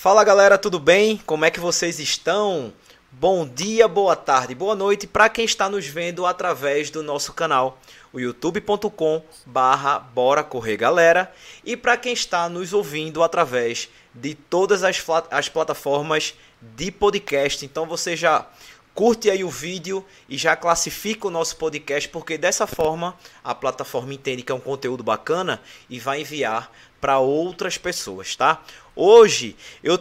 Fala galera, tudo bem? Como é que vocês estão? Bom dia, boa tarde, boa noite para quem está nos vendo através do nosso canal, o youtube.com barra Bora Correr Galera, e para quem está nos ouvindo através de todas as, as plataformas de podcast. Então você já curte aí o vídeo e já classifica o nosso podcast, porque dessa forma a plataforma entende que é um conteúdo bacana e vai enviar para outras pessoas, tá? Hoje eu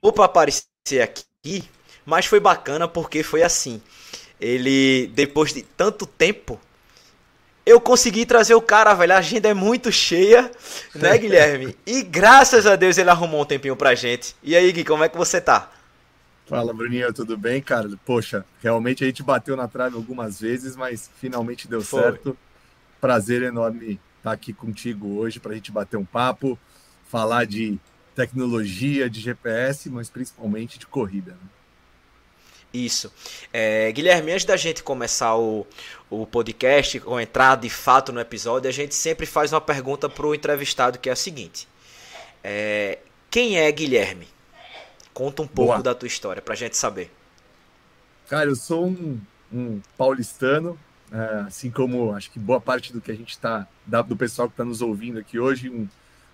Opa aparecer aqui, mas foi bacana porque foi assim. Ele depois de tanto tempo eu consegui trazer o cara, velho. A agenda é muito cheia, né, Guilherme? E graças a Deus ele arrumou um tempinho pra gente. E aí, Gui, como é que você tá? Fala, Bruninho, tudo bem, cara? Poxa, realmente a gente bateu na trave algumas vezes, mas finalmente deu Foi. certo. Prazer enorme estar aqui contigo hoje para a gente bater um papo, falar de tecnologia, de GPS, mas principalmente de corrida. Né? Isso. É, Guilherme, antes da gente começar o, o podcast, ou entrar de fato no episódio, a gente sempre faz uma pergunta para o entrevistado que é a seguinte: é, Quem é Guilherme? Conta um pouco Boa. da tua história para a gente saber. Cara, eu sou um, um paulistano, é, assim como acho que boa parte do que a gente está, do pessoal que está nos ouvindo aqui hoje, um,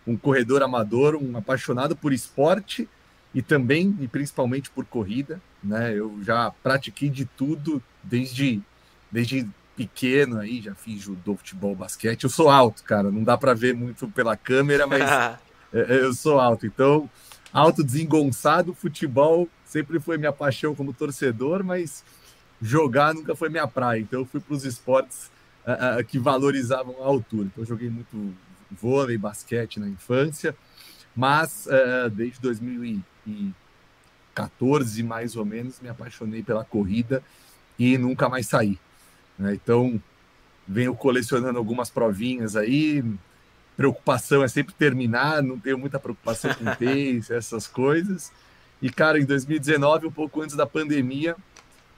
um corredor amador, um apaixonado por esporte e também e principalmente por corrida, né? Eu já pratiquei de tudo desde desde pequeno aí, já fiz judô, futebol, basquete. Eu sou alto, cara, não dá para ver muito pela câmera, mas é, é, eu sou alto. Então, alto desengonçado, futebol sempre foi minha paixão como torcedor, mas jogar nunca foi minha praia. Então, eu fui para os esportes uh, uh, que valorizavam a altura. Então, eu joguei muito vôlei, basquete na infância, mas uh, desde 2014, mais ou menos, me apaixonei pela corrida e nunca mais saí. Né? Então, venho colecionando algumas provinhas aí. Preocupação é sempre terminar, não tenho muita preocupação com pace, essas coisas. E, cara, em 2019, um pouco antes da pandemia,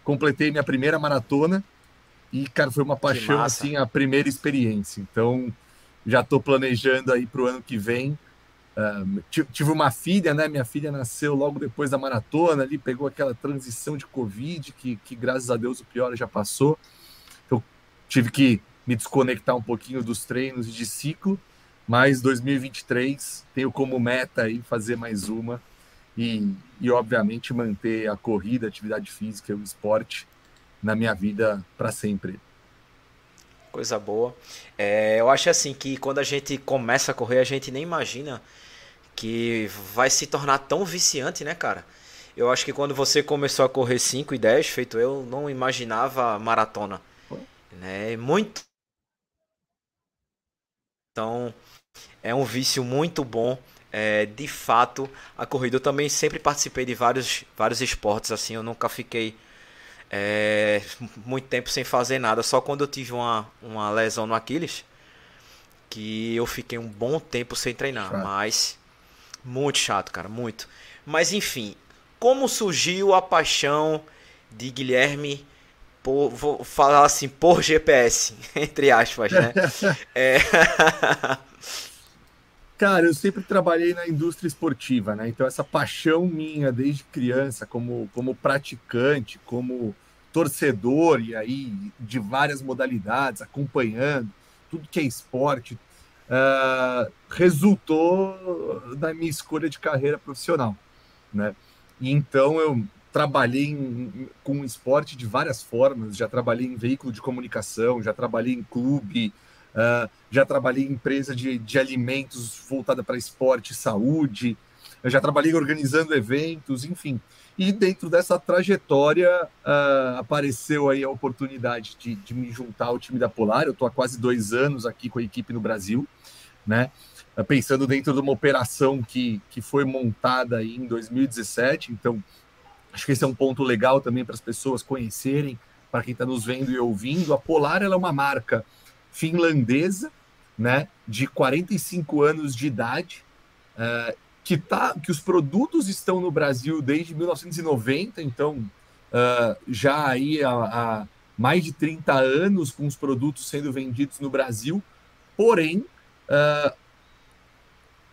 completei minha primeira maratona. E, cara, foi uma paixão, assim, a primeira experiência. Então, já estou planejando aí para o ano que vem. Tive uma filha, né? Minha filha nasceu logo depois da maratona, ali pegou aquela transição de Covid, que, que graças a Deus o pior já passou. Tive que me desconectar um pouquinho dos treinos e de ciclo, mas 2023 tenho como meta aí fazer mais uma e, e obviamente manter a corrida, a atividade física e o esporte na minha vida para sempre. Coisa boa. É, eu acho assim que quando a gente começa a correr, a gente nem imagina que vai se tornar tão viciante, né, cara? Eu acho que quando você começou a correr 5 e 10, feito eu, não imaginava maratona. Né? Muito. Então, é um vício muito bom. É, de fato, a corrida. Eu também sempre participei de vários, vários esportes, assim, eu nunca fiquei é, muito tempo sem fazer nada. Só quando eu tive uma, uma lesão no Aquiles, que eu fiquei um bom tempo sem treinar. Chato. Mas muito chato, cara, muito. Mas enfim, como surgiu a paixão de Guilherme por, vou falar assim, por GPS, entre aspas, né? é... Cara, eu sempre trabalhei na indústria esportiva, né? Então essa paixão minha desde criança, como, como praticante, como torcedor e aí de várias modalidades, acompanhando tudo que é esporte, uh, resultou da minha escolha de carreira profissional, né? Então eu trabalhei em, com esporte de várias formas, já trabalhei em veículo de comunicação, já trabalhei em clube, uh, já trabalhei em empresa de, de alimentos voltada para esporte e saúde, já trabalhei organizando eventos, enfim. E dentro dessa trajetória uh, apareceu aí a oportunidade de, de, me juntar ao time da Polar. Eu estou há quase dois anos aqui com a equipe no Brasil, né? Pensando dentro de uma operação que, que foi montada em 2017. Então, acho que esse é um ponto legal também para as pessoas conhecerem, para quem está nos vendo e ouvindo. A Polar é uma marca finlandesa, né? De 45 anos de idade. Uh, que, tá, que os produtos estão no Brasil desde 1990, então uh, já aí há, há, mais de 30 anos com os produtos sendo vendidos no Brasil, porém uh,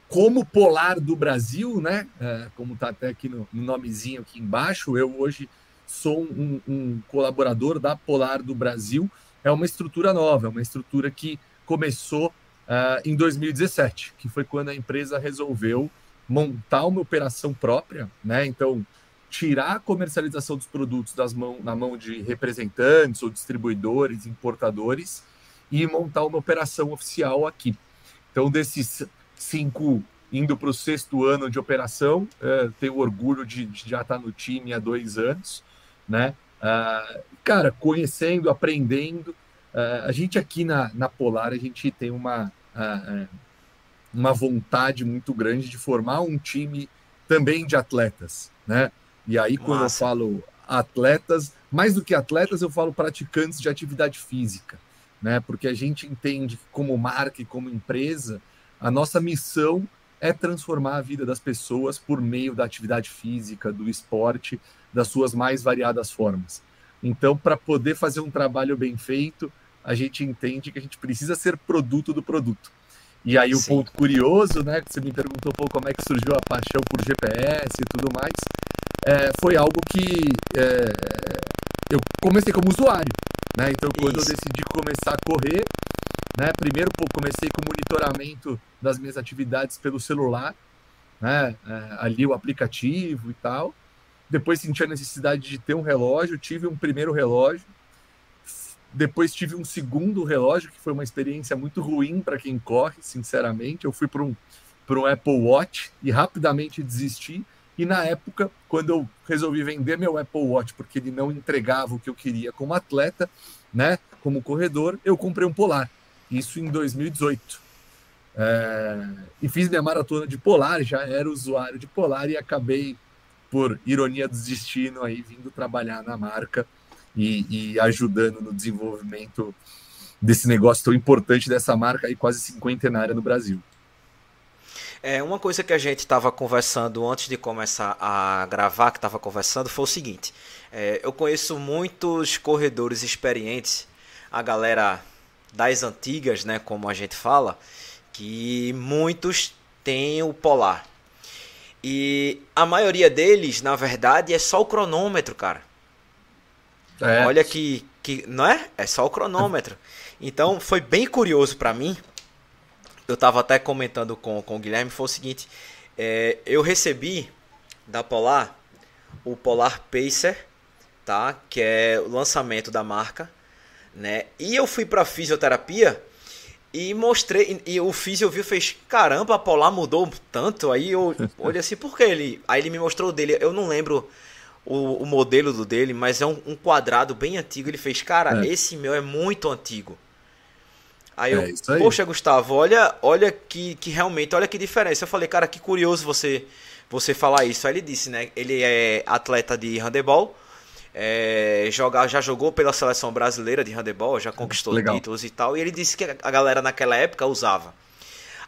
como Polar do Brasil, né? É, como está até aqui no, no, nomezinho aqui embaixo, eu hoje sou um, um, colaborador da Polar do Brasil. É uma estrutura nova, é uma estrutura que começou uh, em 2017, que foi quando a empresa resolveu montar uma operação própria, né? Então, tirar a comercialização dos produtos das mão, na mão de representantes ou distribuidores, importadores e montar uma operação oficial aqui. Então, desses cinco indo para o sexto ano de operação. É, tenho orgulho de, de, já estar no time há dois anos, né? Ah, cara, conhecendo, aprendendo. Ah, a gente aqui na, na Polar, a gente tem uma, é, uma vontade muito grande de formar um time também de atletas, né? E aí, quando Massa. eu falo atletas, mais do que atletas, eu falo praticantes de atividade física, né? Porque a gente entende que como marca e como empresa, a nossa missão é transformar a vida das pessoas por meio da atividade física, do esporte, das suas mais variadas formas. Então, para poder fazer um trabalho bem feito, a gente entende que a gente precisa ser produto do produto. E aí, o um ponto curioso, né, que você me perguntou um como é que surgiu a paixão por GPS e tudo mais, é, foi algo que é, eu comecei como usuário. Né? Então, quando Isso. eu decidi começar a correr, né? Primeiro comecei com o monitoramento das minhas atividades pelo celular, né? É, ali o aplicativo e tal. Depois senti a necessidade de ter um relógio, tive um primeiro relógio. Depois tive um segundo relógio, que foi uma experiência muito ruim para quem corre, sinceramente. Eu fui para um, um Apple Watch e rapidamente desisti. E na época, quando eu resolvi vender meu Apple Watch, porque ele não entregava o que eu queria como atleta, né, como corredor, eu comprei um Polar. Isso em 2018. É, e fiz minha maratona de Polar, já era usuário de Polar e acabei, por ironia do destino, aí vindo trabalhar na marca e, e ajudando no desenvolvimento desse negócio tão importante dessa marca aí quase cinquentenária no Brasil. É, uma coisa que a gente estava conversando antes de começar a gravar, que estava conversando, foi o seguinte: é, eu conheço muitos corredores experientes, a galera das antigas, né, como a gente fala, que muitos têm o polar. E a maioria deles, na verdade, é só o cronômetro, cara. É. Olha que, que. Não é? É só o cronômetro. Então foi bem curioso para mim. Eu tava até comentando com, com o Guilherme. Foi o seguinte: é, eu recebi da Polar o Polar Pacer, tá? Que é o lançamento da marca né? E eu fui para fisioterapia e mostrei e, o físio viu fez caramba, a Polar mudou tanto. Aí eu olhei assim, por que ele? Aí ele me mostrou o dele. Eu não lembro o, o modelo do dele, mas é um, um, quadrado bem antigo. Ele fez, cara, é. esse meu é muito antigo. Aí eu, é aí. poxa, Gustavo, olha, olha que, que realmente, olha que diferença. Eu falei, cara, que curioso você você falar isso. Aí ele disse, né? Ele é atleta de handebol é, jogar, já jogou pela seleção brasileira de handebol, já conquistou Legal. títulos e tal. E ele disse que a galera naquela época usava.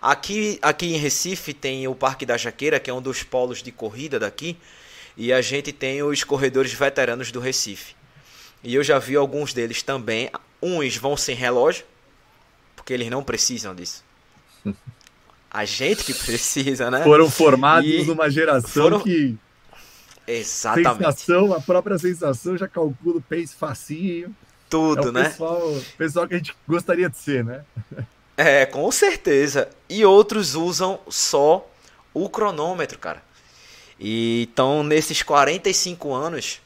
Aqui, aqui em Recife tem o Parque da Jaqueira, que é um dos polos de corrida daqui, e a gente tem os corredores veteranos do Recife. E eu já vi alguns deles também. Uns vão sem relógio, porque eles não precisam disso. A gente que precisa, né? Foram formados e numa geração foram... que Exatamente. Sensação, a própria sensação já calcula o pace facinho. Tudo, é né? Pessoal, pessoal que a gente gostaria de ser, né? É, com certeza. E outros usam só o cronômetro, cara. E, então, nesses 45 anos,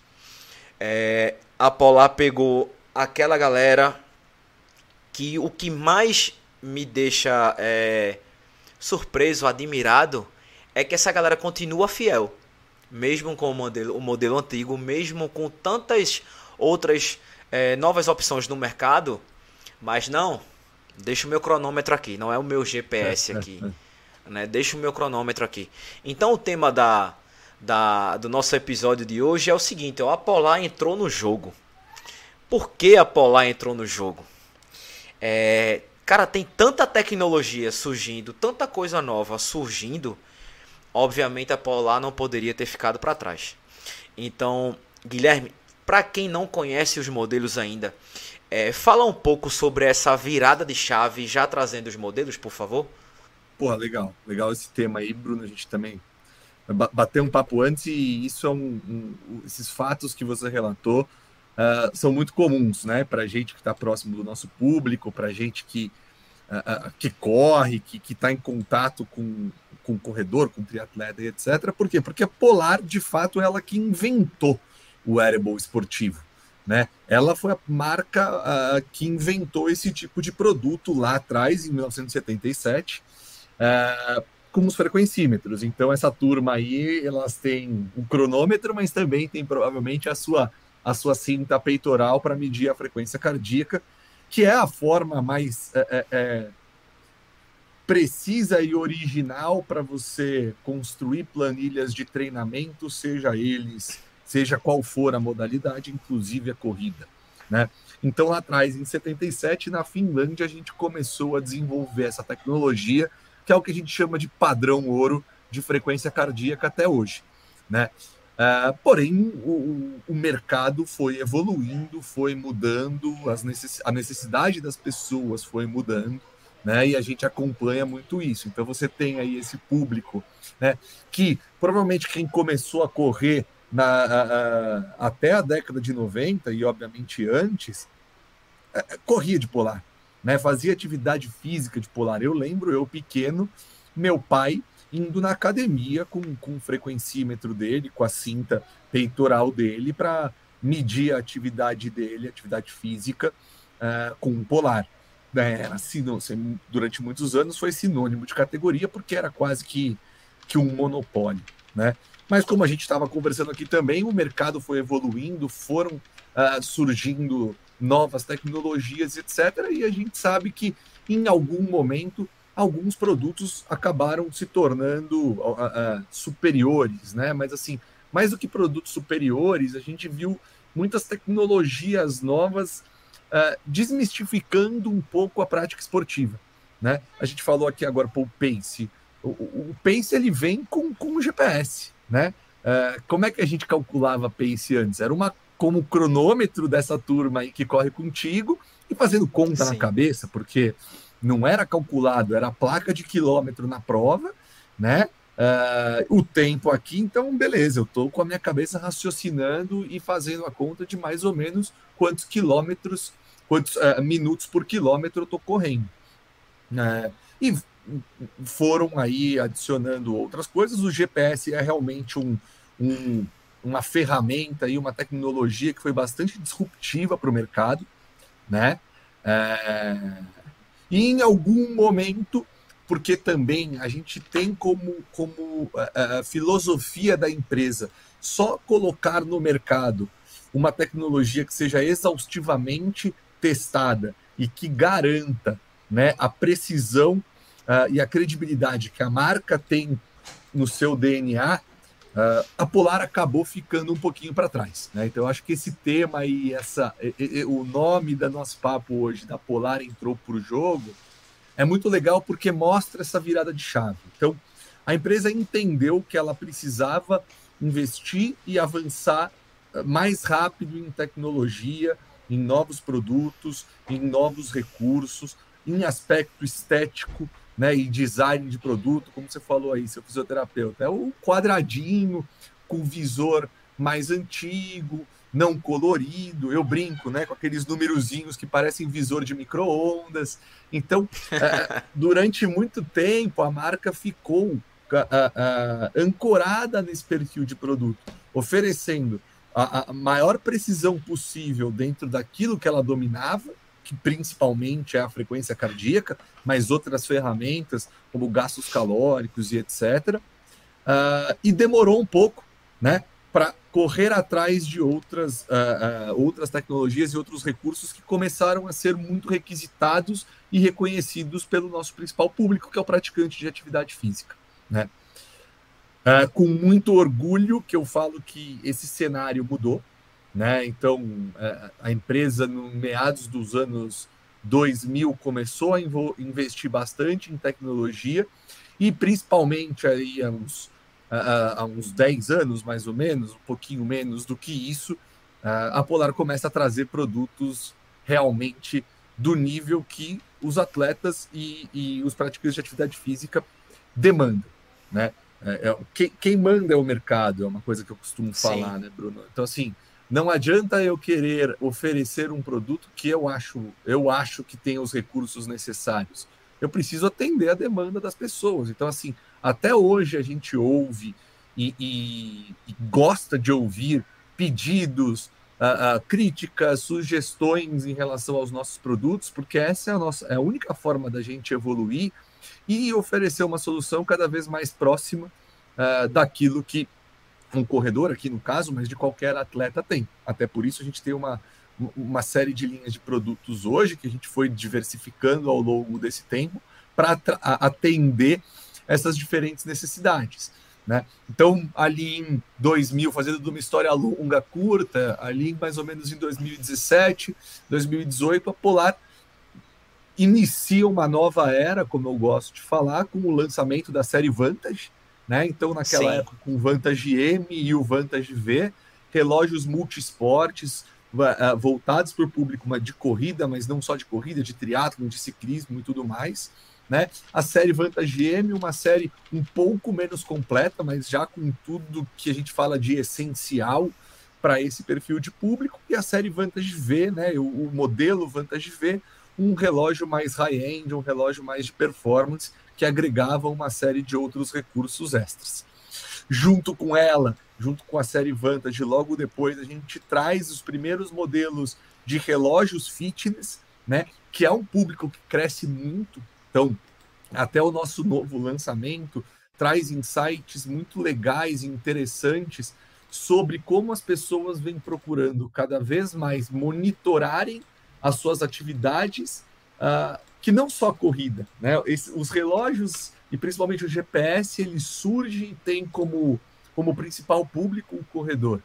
é, a Polar pegou aquela galera que o que mais me deixa é, surpreso, admirado, é que essa galera continua fiel mesmo com o modelo, o modelo antigo, mesmo com tantas outras é, novas opções no mercado, mas não, deixa o meu cronômetro aqui, não é o meu GPS aqui, né? Deixa o meu cronômetro aqui. Então o tema da, da, do nosso episódio de hoje é o seguinte: a Polar entrou no jogo. Por que a Polar entrou no jogo? É, cara, tem tanta tecnologia surgindo, tanta coisa nova surgindo obviamente a Polar não poderia ter ficado para trás. Então, Guilherme, para quem não conhece os modelos ainda, é, fala um pouco sobre essa virada de chave, já trazendo os modelos, por favor. porra, legal, legal esse tema aí, Bruno. A gente também bater um papo antes e isso é um, um esses fatos que você relatou uh, são muito comuns, né? Para gente que está próximo do nosso público, para gente que uh, uh, que corre, que está em contato com com corredor, com triatleta e etc. Por quê? Porque a Polar, de fato, ela que inventou o wearable esportivo. Né? Ela foi a marca uh, que inventou esse tipo de produto lá atrás, em 1977, uh, com os frequencímetros. Então, essa turma aí, elas têm o cronômetro, mas também tem provavelmente a sua, a sua cinta peitoral para medir a frequência cardíaca, que é a forma mais é, é, é precisa e original para você construir planilhas de treinamento, seja eles seja qual for a modalidade, inclusive a corrida. Né? Então, lá atrás, em 77, na Finlândia, a gente começou a desenvolver essa tecnologia, que é o que a gente chama de padrão ouro de frequência cardíaca até hoje. Né? Uh, porém, o, o, mercado foi evoluindo, foi mudando, necess, a necessidade das pessoas foi mudando, né? E a gente acompanha muito isso. Então, você tem aí esse público, né? Que provavelmente quem começou a correr na, a, a, até a década de 90 e obviamente antes, é, é, corria de polar, né? Fazia atividade física de polar. Eu lembro, eu pequeno, meu pai indo na academia com, com o frequencímetro dele, com a cinta peitoral dele, para medir a atividade dele, atividade física, uh, com o polar. É, era sinônimo, durante muitos anos foi sinônimo de categoria, porque era quase que, que um monopólio. Né? Mas como a gente estava conversando aqui também, o mercado foi evoluindo, foram uh, surgindo novas tecnologias, etc. E a gente sabe que em algum momento alguns produtos acabaram se tornando uh, uh, superiores, né? Mas assim, mais do que produtos superiores, a gente viu muitas tecnologias novas desmistificando um pouco a prática esportiva, né? A gente falou aqui agora para o Pace. O, o Pace ele vem com, com o GPS, né? Uh, como é que a gente calculava pace antes? Era uma como cronômetro dessa turma aí que corre contigo e fazendo conta Sim. na cabeça, porque não era calculado, era a placa de quilômetro na prova, né? Uh, o tempo aqui, então beleza, eu estou com a minha cabeça raciocinando e fazendo a conta de mais ou menos quantos quilômetros, quantos uh, minutos por quilômetro eu estou correndo. Uh, e foram aí adicionando outras coisas. O GPS é realmente um, um, uma ferramenta e uma tecnologia que foi bastante disruptiva para o mercado, né? É... E em algum momento, porque também a gente tem como, como filosofia da empresa só colocar no mercado uma tecnologia que seja exaustivamente testada e que garanta né, a precisão uh, e a credibilidade que a marca tem no seu DNA, uh, ah, a Polar acabou ficando um pouquinho para trás. Né? Então, eu acho que esse tema e essa, e, e, o nome da nosso papo hoje, da Polar entrou para o jogo, é muito legal porque mostra essa virada de chave. Então, a empresa entendeu que ela precisava investir e avançar ah, mais rápido em tecnologia, em novos produtos, em novos recursos, em aspecto estético, né, e design de produto, como você falou aí, seu fisioterapeuta, é o quadradinho com visor mais antigo, não colorido. Eu brinco, né, com aqueles numerozinhos que parecem visor de microondas. Então, é, durante muito tempo a marca ficou ancorada nesse perfil de produto, oferecendo a, a maior precisão possível dentro daquilo que ela dominava que principalmente é a frequência cardíaca, mas outras ferramentas, como gastos calóricos e etc. Uh, ah, e demorou um pouco, né, para correr atrás de outras, uh, uh, outras tecnologias e outros recursos que começaram a ser muito requisitados e reconhecidos pelo nosso principal público, que é o praticante de atividade física, né? com muito orgulho que eu falo que esse cenário mudou, né? Então, a empresa, no meados dos anos 2000, começou a investir bastante em tecnologia e, principalmente, aí, uns, há uns 10 anos, mais ou menos, um pouquinho menos do que isso, a Polar começa a trazer produtos realmente do nível que os atletas e, e os praticantes de atividade física demandam, né? É, é, quem, quem, manda é o mercado, é uma coisa que eu costumo falar, Sim. né, Bruno? Então, assim, não adianta eu querer oferecer um produto que eu acho, eu acho que tem os recursos necessários. Eu preciso atender a demanda das pessoas. Então, assim, até hoje a gente ouve e, e, e gosta de ouvir pedidos, uh, uh, críticas, sugestões em relação aos nossos produtos, porque essa é a nossa é a única forma da gente evoluir e oferecer uma solução cada vez mais próxima uh, daquilo que um corredor, aqui no caso, mas de qualquer atleta tem. Até por isso a gente tem uma, uma série de linhas de produtos hoje que a gente foi diversificando ao longo desse tempo para atender essas diferentes necessidades. Né? Então, ali em 2000, fazendo uma história longa, curta, ali mais ou menos em 2017, 2018, a Polar inicia uma nova era, como eu gosto de falar, com o lançamento da série Vantage. Né? Então, naquela Sim. época, com o Vantage M e o Vantage V, relógios multisportes, uh, voltados para o público de corrida, mas não só de corrida, de triatlo, de ciclismo e tudo mais. Né? A série Vantage M, uma série um pouco menos completa, mas já com tudo que a gente fala de essencial para esse perfil de público, e a série Vantage V, né? o, o modelo Vantage V, um relógio mais high-end, um relógio mais de performance, que agregava uma série de outros recursos extras. Junto com ela, junto com a série Vantage, logo depois a gente traz os primeiros modelos de relógios fitness, né? Que é um público que cresce muito então, até o nosso novo lançamento traz insights muito legais e interessantes sobre como as pessoas vêm procurando cada vez mais monitorarem as suas atividades, uh, que não só corrida, né? Esse, os relógios e principalmente o GPS ele surge e tem como como principal público o corredor.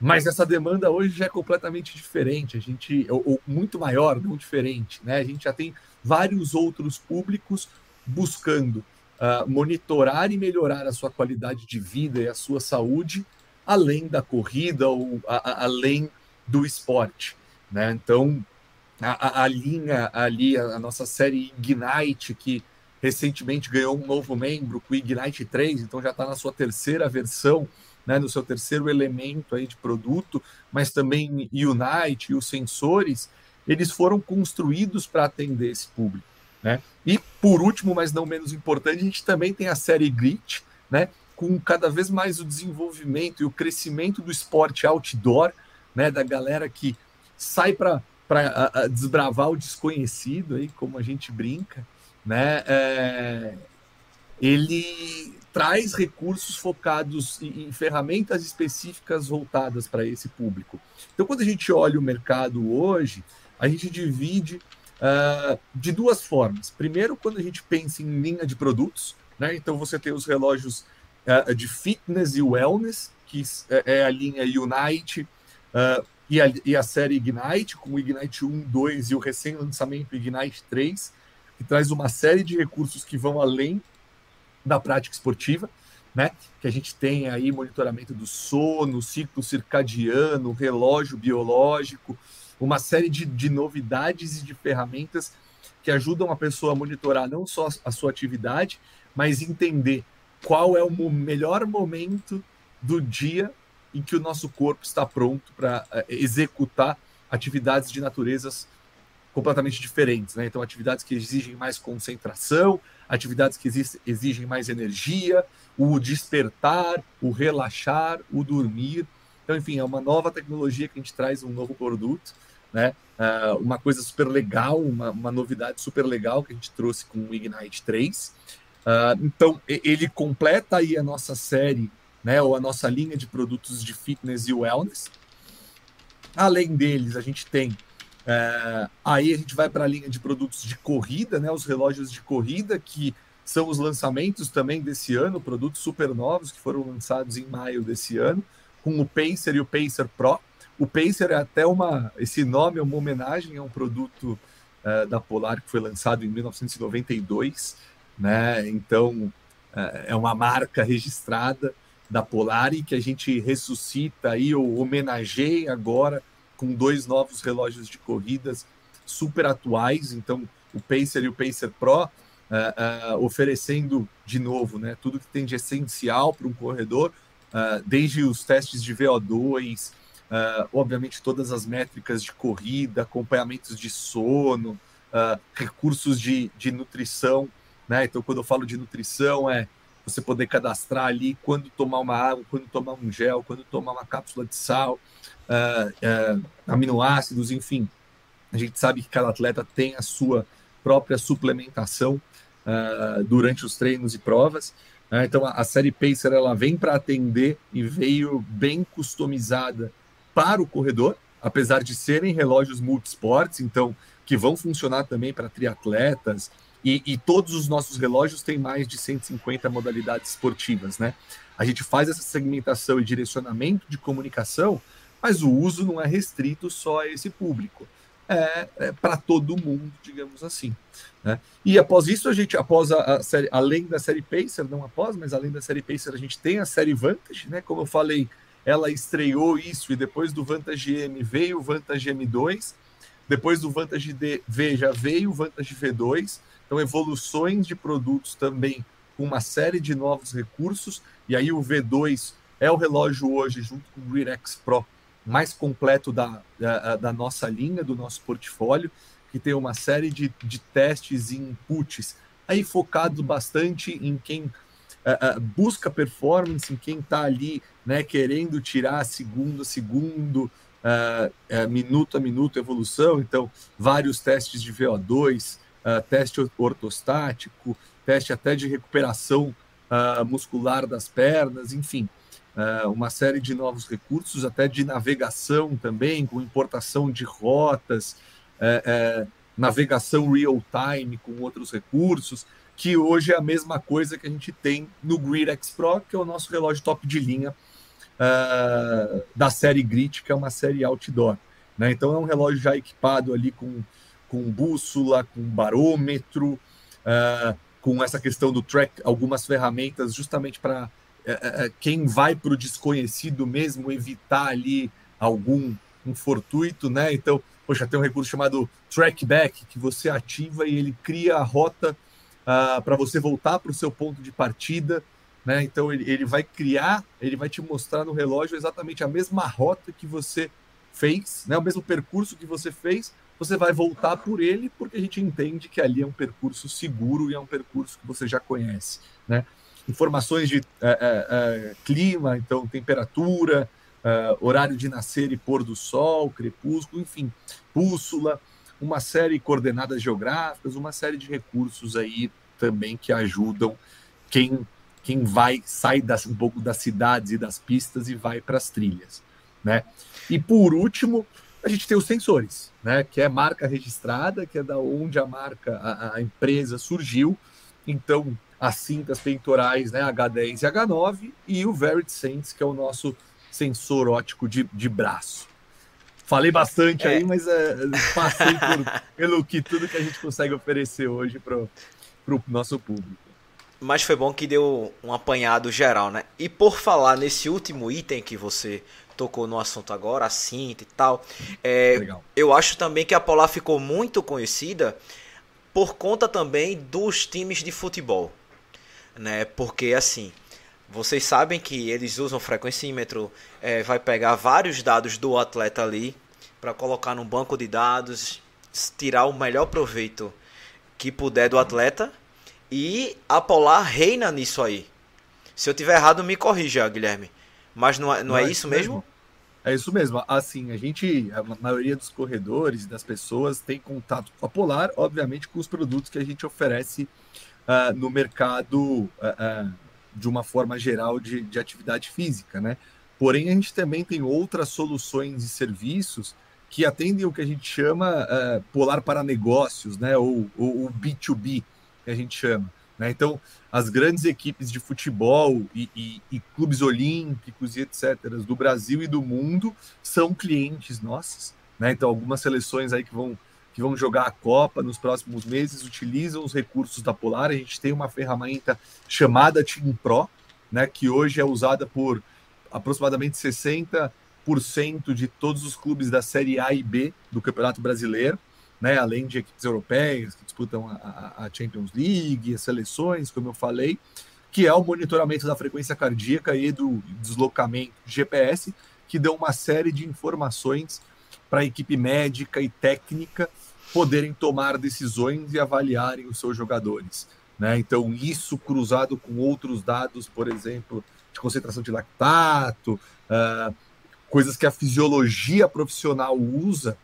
Mas essa demanda hoje já é completamente diferente, a gente ou, ou muito maior, não diferente, né? A gente já tem vários outros públicos buscando uh, monitorar e melhorar a sua qualidade de vida e a sua saúde, além da corrida ou a, a, além do esporte. Né? Então, a, a, linha ali, a, nossa série Ignite, que recentemente ganhou um novo membro, com o Ignite 3, então já está na sua terceira versão, né, no seu terceiro elemento aí de produto, mas também Unite e os sensores, eles foram construídos para atender esse público. Né? E, por último, mas não menos importante, a gente também tem a série Grit, né? com cada vez mais o desenvolvimento e o crescimento do esporte outdoor, né? da galera que sai para desbravar o desconhecido, aí, como a gente brinca. Né? É, ele traz recursos focados em, em ferramentas específicas voltadas para esse público. Então, quando a gente olha o mercado hoje, a gente divide uh, de duas formas. Primeiro, quando a gente pensa em linha de produtos, né? então você tem os relógios uh, de fitness e wellness, que é, é a linha Unite uh, e, a, e, a, série Ignite, com o Ignite 1, 2 e o recém-lançamento Ignite 3, que traz uma série de recursos que vão além da prática esportiva. Né? Que a gente tem aí monitoramento do sono, ciclo circadiano, relógio biológico, uma série de, de novidades e de ferramentas que ajudam a pessoa a monitorar não só a sua atividade, mas entender qual é o melhor momento do dia em que o nosso corpo está pronto para uh, executar atividades de naturezas completamente diferentes. Né? Então, atividades que exigem mais concentração, atividades que exigem mais energia, o despertar, o relaxar, o dormir. Então, enfim, é uma nova tecnologia que a gente traz, um novo produto, né? Uh, uma coisa super legal, uma, uma, novidade super legal que a gente trouxe com o Ignite 3. Uh, ah, então, ele completa aí a nossa série, né, ou a nossa linha de produtos de fitness e wellness. Além deles, a gente tem. Uh, aí a gente vai para a linha de produtos de corrida, né, os relógios de corrida, que são os lançamentos também desse ano, produtos super novos que foram lançados em maio desse ano com o Pacer e o Pacer Pro. O Pacer é até uma. Esse nome é uma homenagem a um produto uh, da Polar que foi lançado em 1992, né? Então uh, é uma marca registrada da Polar e que a gente ressuscita aí ou homenageia agora com dois novos relógios de corridas super atuais. Então, o Pacer e o Pacer Pro, uh, oferecendo de novo né, tudo que tem de essencial para um corredor, uh, desde os testes de VO2, obviamente todas as métricas de corrida, acompanhamentos de sono, recursos de, de nutrição. Né? Então, quando eu falo de nutrição, é você poder cadastrar ali quando tomar uma água, quando tomar um gel, quando tomar uma cápsula de sal, aminoácidos, enfim. A gente sabe que cada atleta tem a sua própria suplementação uh, durante os treinos e provas. Uh, então, a, a, série Pacer ela vem para atender e veio bem customizada para o corredor, apesar de serem relógios multisports, então que vão funcionar também para triatletas. E, e, todos os nossos relógios têm mais de 150 modalidades esportivas, né? A gente faz essa segmentação e direcionamento de comunicação, mas o uso não é restrito só a esse público é, é para todo mundo, digamos assim. Né? E após isso, a gente, após a, a, série, além da série Pacer, não após, mas além da série Pacer, a gente tem a série Vantage, né? Como eu falei, ela estreou isso e depois do Vantage M veio o Vantage M2, depois do Vantage D, V já veio o Vantage V2, então evoluções de produtos também com uma série de novos recursos, e aí o V2 é o relógio hoje, junto com o Rearex Pro, mais completo da, da, da, nossa linha, do nosso portfólio, que tem uma série de, de testes e inputs, aí focado bastante em quem uh, uh, busca performance, em quem está ali né, querendo tirar segundo a segundo, uh, minuto a minuto evolução, então vários testes de VO2, teste ortostático, teste até de recuperação muscular das pernas, enfim uma série de novos recursos, até de navegação também, com importação de rotas, uh, uh, navegação real-time com outros recursos, que hoje é a mesma coisa que a gente tem no Grid X Pro, que é o nosso relógio top de linha da série Grit, que é uma série outdoor. Né? Então é um relógio já equipado ali com, com bússola, com barômetro, com essa questão do track, algumas ferramentas justamente para é, é, é, quem vai para o desconhecido mesmo evitar ali algum um fortuito, né? Então, poxa, tem um recurso chamado trackback que você ativa e ele cria a rota uh, para você voltar para o seu ponto de partida, né? Então ele, ele vai criar, ele vai te mostrar no relógio exatamente a mesma rota que você fez, né? O mesmo percurso que você fez, você vai voltar por ele porque a gente entende que ali é um percurso seguro e é um percurso que você já conhece, né? Informações de é, é, clima, então temperatura, horário de nascer e pôr do sol, crepúsculo, enfim, bússola, uma série de coordenadas geográficas, uma série de recursos aí também que ajudam quem quem vai sai das, um pouco das cidades e das pistas e vai para as trilhas, né? E por último, a gente tem os sensores, né? Que é marca registrada, que é da onde a marca, a, a empresa surgiu. Então, as cintas peitorais né, H10 e H9 e o Verit Sense, que é o nosso sensor ótico de, de braço. Falei bastante é. aí, mas é, passei por, pelo que tudo que a gente consegue oferecer hoje para o nosso público. Mas foi bom que deu um apanhado geral, né? E por falar nesse último item que você tocou no assunto agora, a cinta e tal, é, eu acho também que a Polar ficou muito conhecida por conta também dos times de futebol né? Porque assim, vocês sabem que eles usam frequencímetro, é, vai pegar vários dados do atleta ali para colocar num banco de dados, tirar o melhor proveito que puder do atleta e a Polar reina nisso aí. Se eu tiver errado, me corrija, Guilherme. Mas não é, não, não é, é isso mesmo? mesmo? É isso mesmo. Assim, a gente, a maioria dos corredores, das pessoas, tem contato com a Polar, obviamente, com os produtos que a gente oferece uh, no mercado uh, uh, de uma forma geral de, de atividade física, né? Porém, a gente também tem outras soluções e serviços que atendem o que a gente chama polar para negócios, né? Ou, o B2B, que a gente chama. Né? Então, as grandes equipes de futebol e, e, e, clubes olímpicos e etc. do Brasil e do mundo são clientes nossos. Né? Então, algumas seleções aí que vão que vão jogar a Copa nos próximos meses utilizam os recursos da Polar. A gente tem uma ferramenta chamada Team Pro, né, que hoje é usada por aproximadamente 60% de todos os clubes da Série A e B do Campeonato Brasileiro. né, além de equipes europeias que disputam a, a Champions League, as seleções, como eu falei, que é o monitoramento da frequência cardíaca e do deslocamento GPS, que dão uma série de informações para a equipe médica e técnica poderem tomar decisões e avaliarem os seus jogadores. Né? Então, isso cruzado com outros dados, por exemplo, de concentração de lactato, uh, coisas que a fisiologia profissional usa,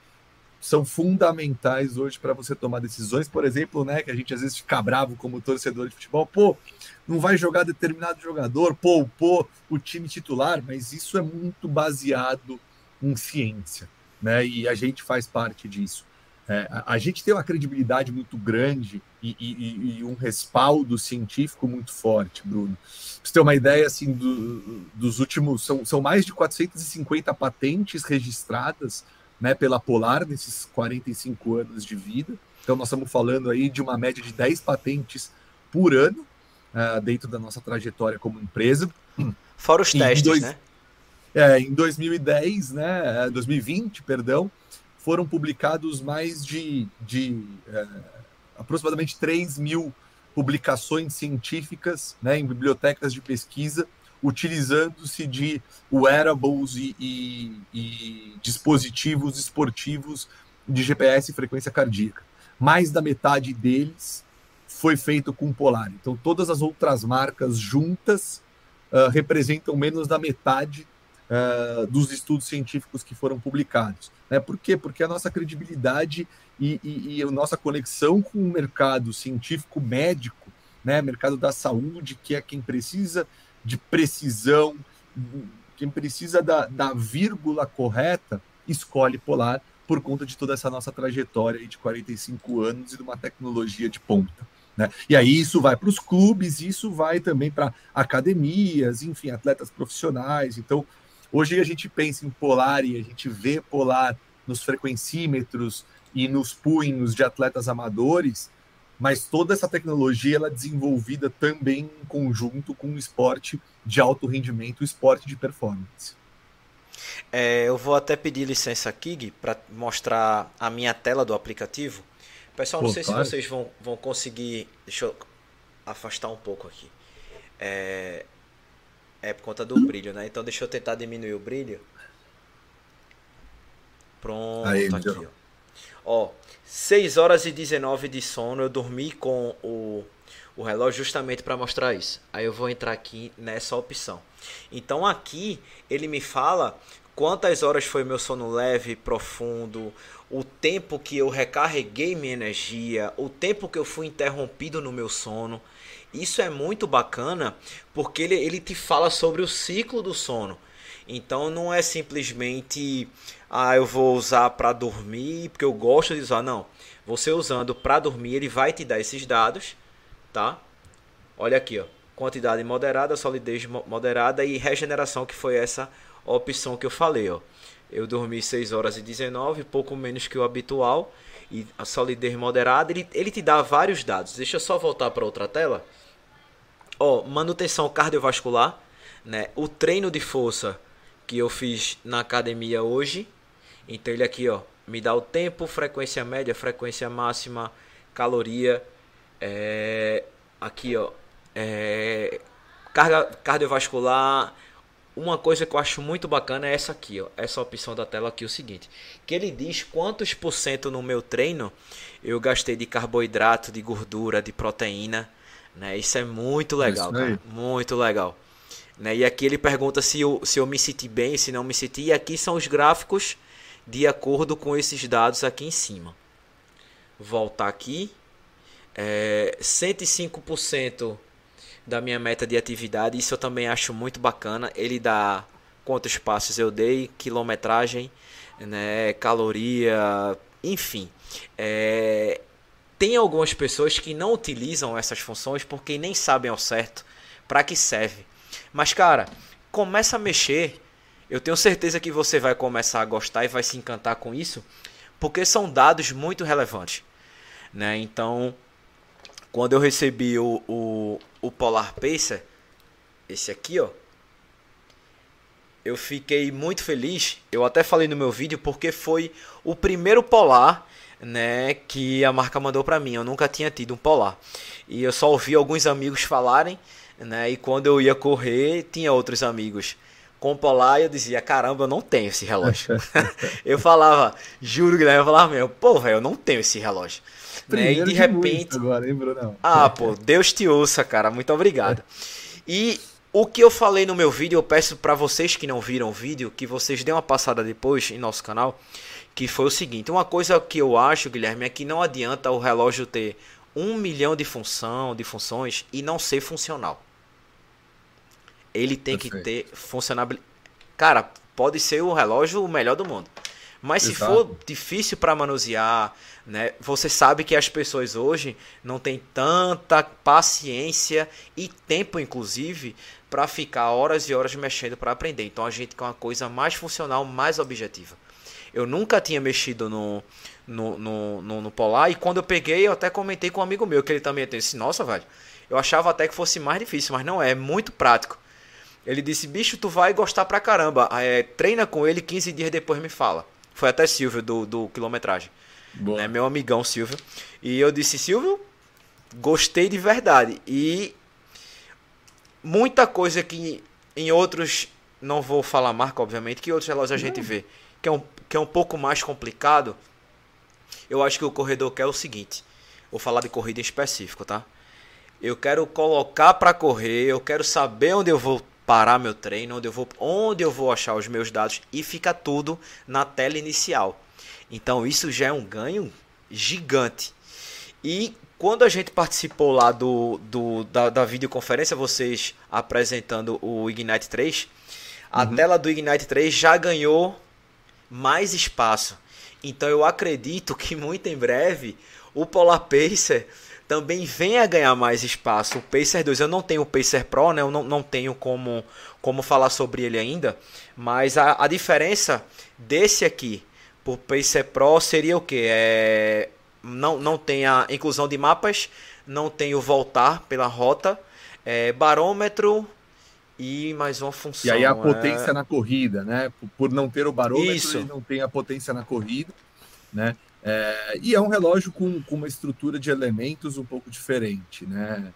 são fundamentais hoje para você tomar decisões. Por exemplo, né, que a gente às vezes fica bravo como torcedor de futebol, pô, não vai jogar determinado jogador, pô, pô, o time titular, mas isso é muito baseado em ciência, né? E a gente faz parte disso. É, a, a, gente tem uma credibilidade muito grande e, e, e, um respaldo científico muito forte, Bruno. Pra você ter uma ideia, assim, do, dos últimos... São, são mais de 450 patentes registradas né, pela Polar nesses 45 anos de vida. Então, nós estamos falando aí de uma média de 10 patentes por ano uh, dentro da nossa trajetória como empresa. Fora os testes, dois, né? É, em 2010, né, 2020, perdão, foram publicados mais de, de é, aproximadamente 3 mil publicações científicas né, em bibliotecas de pesquisa, utilizando-se de wearables e, e, e, dispositivos esportivos de GPS e frequência cardíaca. Mais da metade deles foi feito com Polar. Então, todas as outras marcas juntas uh, representam menos da metade uh, dos estudos científicos que foram publicados. Né? Por quê? Porque a nossa credibilidade e, e, e a nossa conexão com o mercado científico médico, né? mercado da saúde, que é quem precisa de precisão, quem precisa da, da vírgula correta, escolhe Polar por conta de toda essa nossa trajetória de 45 anos e de uma tecnologia de ponta. Né? E aí isso vai para os clubes, isso vai também para academias, enfim, atletas profissionais. Então, Hoje a gente pensa em polar e a gente vê polar nos frequencímetros e nos punhos de atletas amadores, mas toda essa tecnologia ela é desenvolvida também em conjunto com o esporte de alto rendimento, o esporte de performance. É, eu vou até pedir licença aqui para mostrar a minha tela do aplicativo. Pessoal, Pô, não sei claro. se vocês vão, vão conseguir. Deixa eu afastar um pouco aqui. É, é por conta do brilho, né? Então deixa eu tentar diminuir o brilho. Pronto, Aí, aqui, ó. Ó, 6 horas e 19 de sono. Eu dormi com o, o relógio justamente para mostrar isso. Aí eu vou entrar aqui nessa opção. Então aqui ele me fala quantas horas foi meu sono leve, profundo, o tempo que eu recarreguei minha energia, o tempo que eu fui interrompido no meu sono. Isso é muito bacana porque ele, ele te fala sobre o ciclo do sono. Então não é simplesmente ah, eu vou usar para dormir porque eu gosto de usar, não. Você usando para dormir, ele vai te dar esses dados, tá? Olha aqui, ó. Quantidade moderada, solidez moderada e regeneração, que foi essa opção que eu falei, ó. Eu dormi 6 horas e 19, pouco menos que o habitual e a solidez moderada, ele, ele te dá vários dados. Deixa eu só voltar para outra tela. Ó, manutenção cardiovascular, né? O treino de força que eu fiz na academia hoje. Então ele aqui, ó, me dá o tempo, frequência média, frequência máxima, caloria. É, aqui, ó, é, carga cardiovascular. Uma coisa que eu acho muito bacana é essa aqui, ó, essa opção da tela aqui, o seguinte, que ele diz quantos por cento no meu treino eu gastei de carboidrato, de gordura, de proteína, né? Isso é muito legal, cara. Muito legal. Né? E aqui ele pergunta se eu, se eu me senti bem, se não me senti. E aqui são os gráficos de acordo com esses dados aqui em cima. Voltar aqui. É, 105% da minha meta de atividade. Isso eu também acho muito bacana. Ele dá quantos passos eu dei, quilometragem, né, caloria, enfim. É, tem algumas pessoas que não utilizam essas funções porque nem sabem ao certo para que serve. Mas cara, começa a mexer. Eu tenho certeza que você vai começar a gostar e vai se encantar com isso, porque são dados muito relevantes, né? Então, quando eu recebi o, o, o Polar Pacer, esse aqui, ó, eu fiquei muito feliz. Eu até falei no meu vídeo porque foi o primeiro Polar né, que a marca mandou para mim. Eu nunca tinha tido um polar. E eu só ouvi alguns amigos falarem, né, e quando eu ia correr, tinha outros amigos com polar e eu dizia, caramba, eu não tenho esse relógio. eu falava, juro, Guilherme, eu falava meu, pô, velho, eu não tenho esse relógio. Né? E de repente. Agora, hein, Bruno? Ah, pô, Deus te ouça, cara. Muito obrigado. E o que eu falei no meu vídeo, eu peço para vocês que não viram o vídeo, que vocês dêem uma passada depois em nosso canal, que foi o seguinte: uma coisa que eu acho, Guilherme, é que não adianta o relógio ter um milhão de função, de funções e não ser funcional. Ele tem Perfeito. que ter funcionabilidade. Cara, pode ser o relógio o melhor do mundo. Mas Exato. se for difícil para manusear, né, você sabe que as pessoas hoje não têm tanta paciência e tempo, inclusive, para ficar horas e horas mexendo para aprender. Então a gente quer uma coisa mais funcional, mais objetiva. Eu nunca tinha mexido no, no, no, no, no Polar e quando eu peguei, eu até comentei com um amigo meu que ele também tem esse, nossa, velho, eu achava até que fosse mais difícil, mas não é, é muito prático. Ele disse, bicho, tu vai gostar pra caramba. É, treina com ele, 15 dias depois me fala. Foi até Silvio do, do quilometragem. Né, meu amigão Silvio. E eu disse, Silvio, gostei de verdade. E muita coisa que em outros, não vou falar marca, obviamente, que outros relógios a gente vê, que é, um, que é um pouco mais complicado. Eu acho que o corredor quer o seguinte. Vou falar de corrida em específico, tá? Eu quero colocar para correr, eu quero saber onde eu vou parar meu treino, onde eu vou, onde eu vou achar os meus dados e fica tudo na tela inicial. Então isso já é um ganho gigante. E quando a gente participou lá do, do da, da videoconferência, vocês apresentando o Ignite 3, a uhum. tela do Ignite 3 já ganhou mais espaço. Então eu acredito que muito em breve o Polar Pacer também venha ganhar mais espaço. O Pacer 2, eu não tenho o Pacer Pro, né? eu não, não tenho como, como falar sobre ele ainda, mas a, a diferença desse aqui por Pacer Pro seria o que? É, não, não tem a inclusão de mapas, não tem o voltar pela rota, é, barômetro e mais uma função. E aí a potência é... na corrida, né? Por não ter o barômetro, Isso. ele não tem a potência na corrida, né? É, e é um relógio com, com uma estrutura de elementos um pouco diferente, né,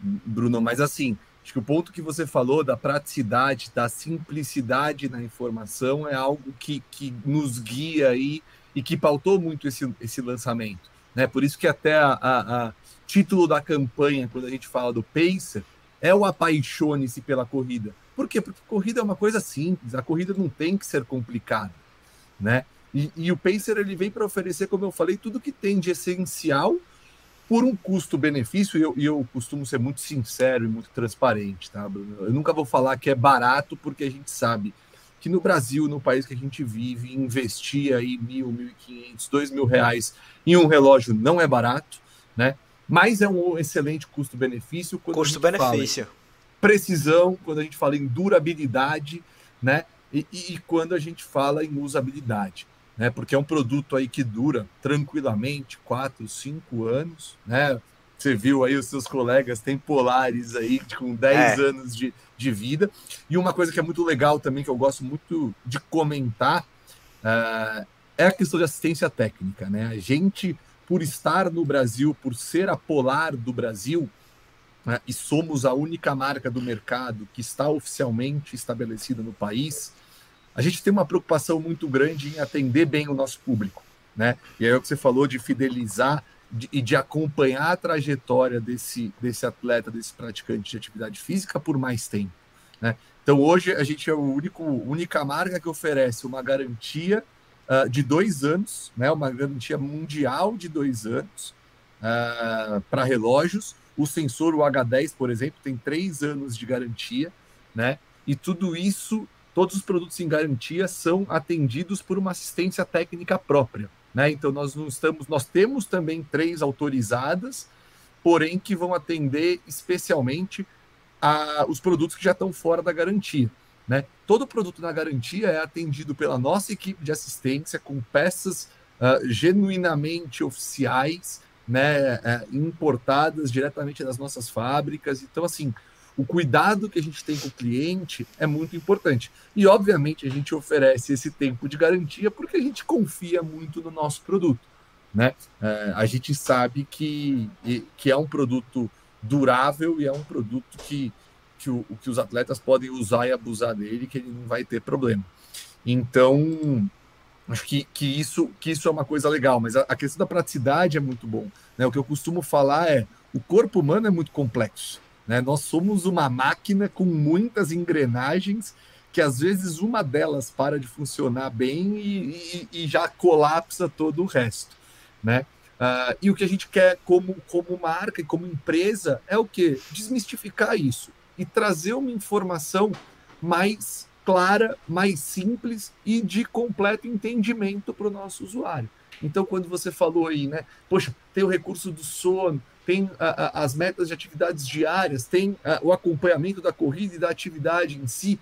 Bruno? Mas assim, Acho que o ponto que você falou da praticidade, da simplicidade na informação é algo que, que nos guia aí e que pautou muito esse, esse lançamento. Né? Por isso que até a, a, a título da campanha, quando a gente fala do Pacer, é o apaixone-se pela corrida. Por quê? Porque corrida é uma coisa simples, a corrida não tem que ser complicada, né? E, e o Pacer ele vem para oferecer, como eu falei, tudo que tem de essencial por um custo-benefício, e eu, eu, costumo ser muito sincero e muito transparente, tá, Bruno? Eu nunca vou falar que é barato, porque a gente sabe que no Brasil, no país que a gente vive, investir aí mil, mil e quinhentos, dois mil reais em um relógio não é barato, né? Mas é um excelente custo-benefício. Custo-benefício. Precisão, quando a gente fala em durabilidade, né? E, e, e quando a gente fala em usabilidade né? Porque é um produto aí que dura tranquilamente quatro, cinco anos, né? Você viu aí os seus colegas têm polares aí com 10 é. anos de, de vida. E uma coisa que é muito legal também, que eu gosto muito de comentar, uh, é a questão de assistência técnica, né? A gente, por estar no Brasil, por ser a Polar do Brasil, uh, e somos a única marca do mercado que está oficialmente estabelecida no país, a gente tem uma preocupação muito grande em atender bem o nosso público, né? E aí é o que você falou de fidelizar de, e de acompanhar a trajetória desse, desse atleta, desse praticante de atividade física por mais tempo, né? Então hoje a gente é a única marca que oferece uma garantia uh, de dois anos, né? Uma garantia mundial de dois anos uh, para relógios. O sensor, o H10, por exemplo, tem três anos de garantia, né? E tudo isso todos os produtos em garantia são atendidos por uma assistência técnica própria. Né? Então nós não estamos, nós temos também três autorizadas, porém que vão atender especialmente a, os produtos que já estão fora da garantia. Né? Todo produto na garantia é atendido pela nossa equipe de assistência com peças uh, genuinamente oficiais, né, uh, importadas diretamente das nossas fábricas. Então, assim, o cuidado que a gente tem com o cliente é muito importante. E, obviamente, a gente oferece esse tempo de garantia porque a gente confia muito no nosso produto. né? É, a gente sabe que, que é um produto durável e é um produto que, que, o, que os atletas podem usar e abusar dele, que ele não vai ter problema. Então, acho que, que, isso, que isso é uma coisa legal, mas a, a questão da praticidade é muito bom. Né? O que eu costumo falar é o corpo humano é muito complexo. Né? Nós somos uma máquina com muitas engrenagens que às vezes uma delas para de funcionar bem e, e, e já colapsa todo o resto. Né? Uh, e o que a gente quer como, como marca e como empresa é o que? Desmistificar isso e trazer uma informação mais clara, mais simples e de completo entendimento para o nosso usuário. Então, quando você falou aí, né? Poxa, tem o recurso do sono, tem a, a, as metas de atividades diárias, tem a, o acompanhamento da corrida e da atividade em si.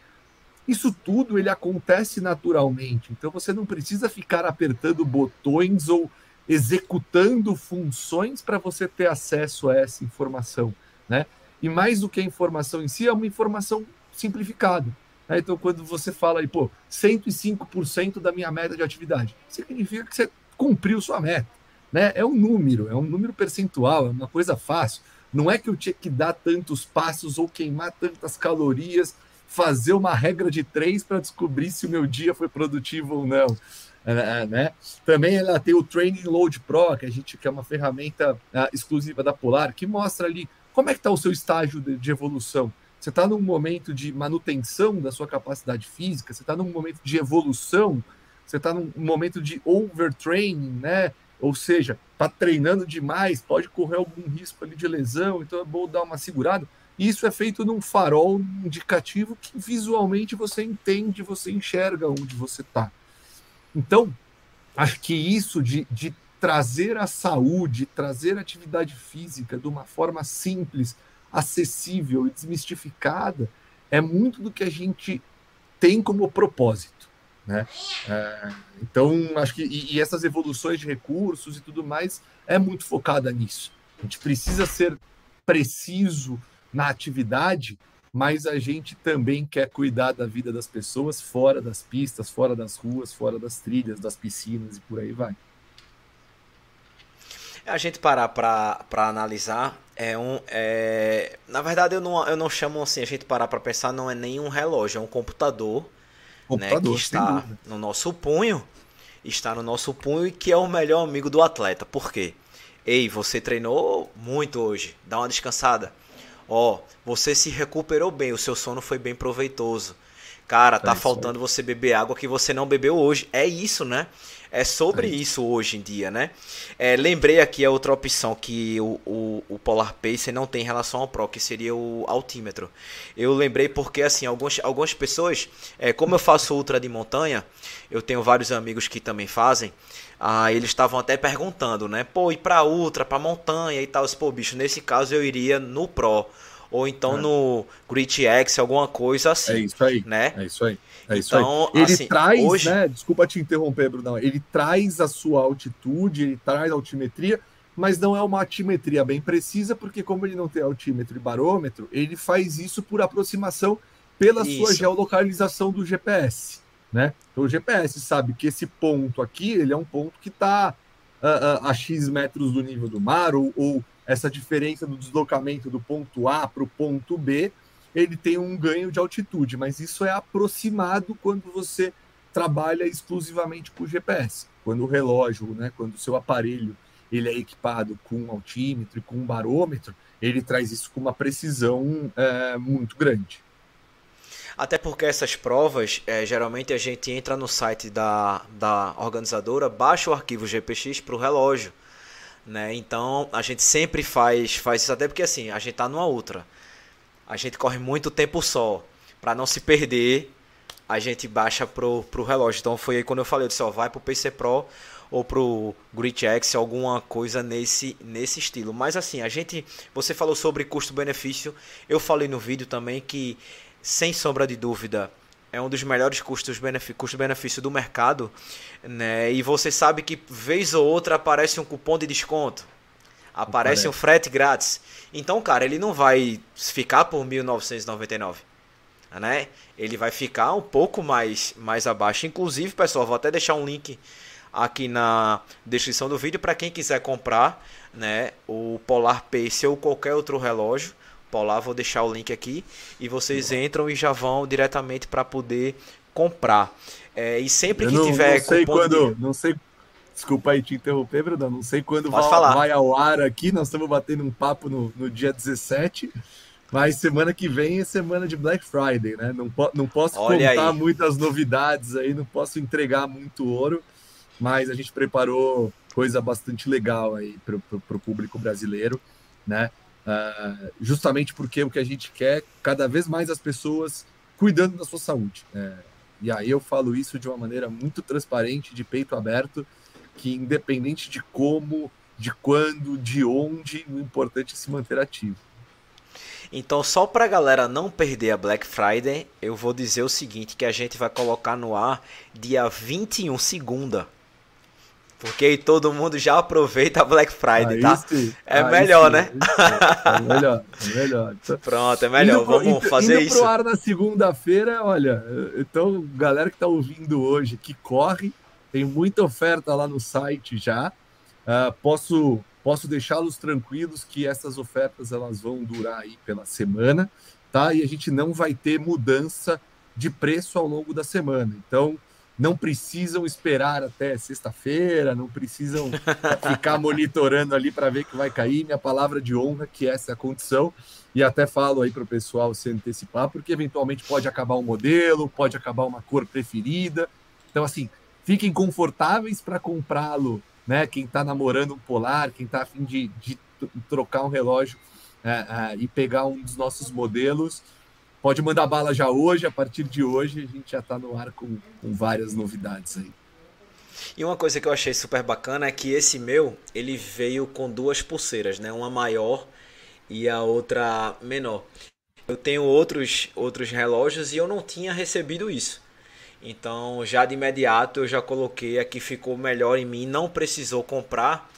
Isso tudo ele acontece naturalmente. Então você não precisa ficar apertando botões ou executando funções para você ter acesso a essa informação, né? E mais do que a informação em si, é uma informação simplificada. Né? Então, quando você fala aí, pô, 105% da minha meta de atividade, significa que você cumpriu sua meta. Né? É um número, é um número percentual, é uma coisa fácil. Não é que eu tinha que dar tantos passos ou queimar tantas calorias, fazer uma regra de três para descobrir se o meu dia foi produtivo ou não. É, é, né? Também ela tem o Training Load Pro, que a gente que é uma ferramenta uh, exclusiva da Polar, que mostra ali como é que está o seu estágio de, de evolução. Você está num momento de manutenção da sua capacidade física, você está num momento de evolução, você está num momento de overtraining, né? Ou seja, está treinando demais, pode correr algum risco ali de lesão, então é bom dar uma segurada. Isso é feito num farol indicativo que visualmente você entende, você enxerga onde você está. Então, acho que isso de, de trazer a saúde, trazer a atividade física de uma forma simples, acessível e desmistificada é muito do que a gente tem como propósito. Né? É, então, acho que e, e, essas evoluções de recursos e tudo mais é muito focada nisso. A gente precisa ser preciso na atividade, mas a gente também quer cuidar da vida das pessoas fora das pistas, fora das ruas, fora das trilhas, das piscinas e por aí vai. A gente parar para analisar é um. É... Na verdade, eu não, eu não chamo assim, a gente parar para pensar, não é nem um relógio, é um computador computador, né, que está no nosso punho, está no nosso punho e que é o melhor amigo do atleta. Por quê? Ei, você treinou muito hoje, dá uma descansada. Ó, você se recuperou bem, o seu sono foi bem proveitoso. Cara, tá é faltando você beber água que você não bebeu hoje. É isso, né? É sobre é. isso hoje em dia, né? É, lembrei aqui a outra opção que o, o, o, Polar Pacer não tem em relação ao Pro, que seria o altímetro. Eu lembrei porque, assim, algumas, algumas pessoas, é, como eu faço ultra de montanha, eu tenho vários amigos que também fazem, ah, eles estavam até perguntando, né? Pô, ir pra ultra, pra montanha e tal. Pô, bicho, nesse caso eu iria no Pro ou então é. no Grit X, alguma coisa assim. É isso aí. Né? É isso aí. É isso então, aí. Ele assim, traz, hoje... né? Desculpa te interromper, Brunão. Ele traz a sua altitude, ele traz a altimetria, mas não é uma altimetria bem precisa, porque como ele não tem altímetro e barômetro, ele faz isso por aproximação pela isso. sua geolocalização do GPS, né? Então o GPS sabe que esse ponto aqui, ele é um ponto que está a, a, a, X metros do nível do mar, ou, ou essa diferença do deslocamento do ponto A para o ponto B, ele tem um ganho de altitude, mas isso é aproximado quando você trabalha exclusivamente com GPS. Quando o relógio, né, quando o seu aparelho ele é equipado com um altímetro e com um barômetro, ele traz isso com uma precisão é, muito grande. Até porque essas provas, é, geralmente a gente entra no site da, da organizadora, baixa o arquivo GPX para o relógio. Né? Então a gente sempre faz, faz isso, até porque assim, a gente tá numa ultra a gente corre muito tempo só. Para não se perder, a gente baixa pro, pro relógio. Então foi aí quando eu falei, eu disse, ó, vai pro PC Pro ou pro Grid X, alguma coisa nesse, nesse estilo. Mas assim, a gente, você falou sobre custo-benefício, eu falei no vídeo também que, sem sombra de dúvida, é um dos melhores custos-benefício custo do mercado, né? E você sabe que vez ou outra aparece um cupom de desconto aparece um frete grátis. Então, cara, ele não vai ficar por 1999, né? Ele vai ficar um pouco mais mais abaixo. Inclusive, pessoal, vou até deixar um link aqui na descrição do vídeo para quem quiser comprar, né, o Polar Pace ou qualquer outro relógio. Polar, vou deixar o link aqui e vocês entram e já vão diretamente para poder comprar. É, e sempre que não, tiver não sei quando, de... não sei Desculpa aí te interromper, Bruno. Não sei quando vai, vai, ao ar aqui. Nós estamos batendo um papo no, no dia 17. Mas semana que vem é semana de Black Friday, né? Não, po não posso Olha contar aí. muitas novidades aí, não posso entregar muito ouro, mas a gente preparou coisa bastante legal aí para o público brasileiro, né? Uh, justamente porque o que a gente quer, cada vez mais as pessoas cuidando da sua saúde. Né? E aí eu falo isso de uma maneira muito transparente, de peito aberto, que independente de como, de quando, de onde, o importante é se manter ativo. Então, só para a galera não perder a Black Friday, eu vou dizer o seguinte, que a gente vai colocar no ar dia 21, segunda. Porque aí todo mundo já aproveita a Black Friday, aí tá? Sim, é melhor, sim, né? É melhor, é melhor. Pronto, é melhor. Indo Vamos pro, fazer indo isso. pro ar na segunda-feira, olha, então, galera que tá ouvindo hoje, que corre, tem muita oferta lá no site já. Uh, posso posso deixá-los tranquilos que essas ofertas elas vão durar aí pela semana, tá? E a gente não vai ter mudança de preço ao longo da semana. Então, não precisam esperar até sexta-feira, não precisam ficar monitorando ali para ver que vai cair. Minha palavra de honra que essa é a condição. E até falo aí para o pessoal se antecipar, porque eventualmente pode acabar um modelo, pode acabar uma cor preferida. Então, assim, fiquem confortáveis para comprá-lo, né? Quem está namorando um polar, quem está afim de, de trocar um relógio é, é, e pegar um dos nossos modelos, pode mandar bala já hoje. A partir de hoje, a gente já está no ar com, com várias novidades aí. E uma coisa que eu achei super bacana é que esse meu, ele veio com duas pulseiras, né? Uma maior e a outra menor. Eu tenho outros outros relógios e eu não tinha recebido isso. Então, já de imediato eu já coloquei aqui ficou melhor em mim, não precisou comprar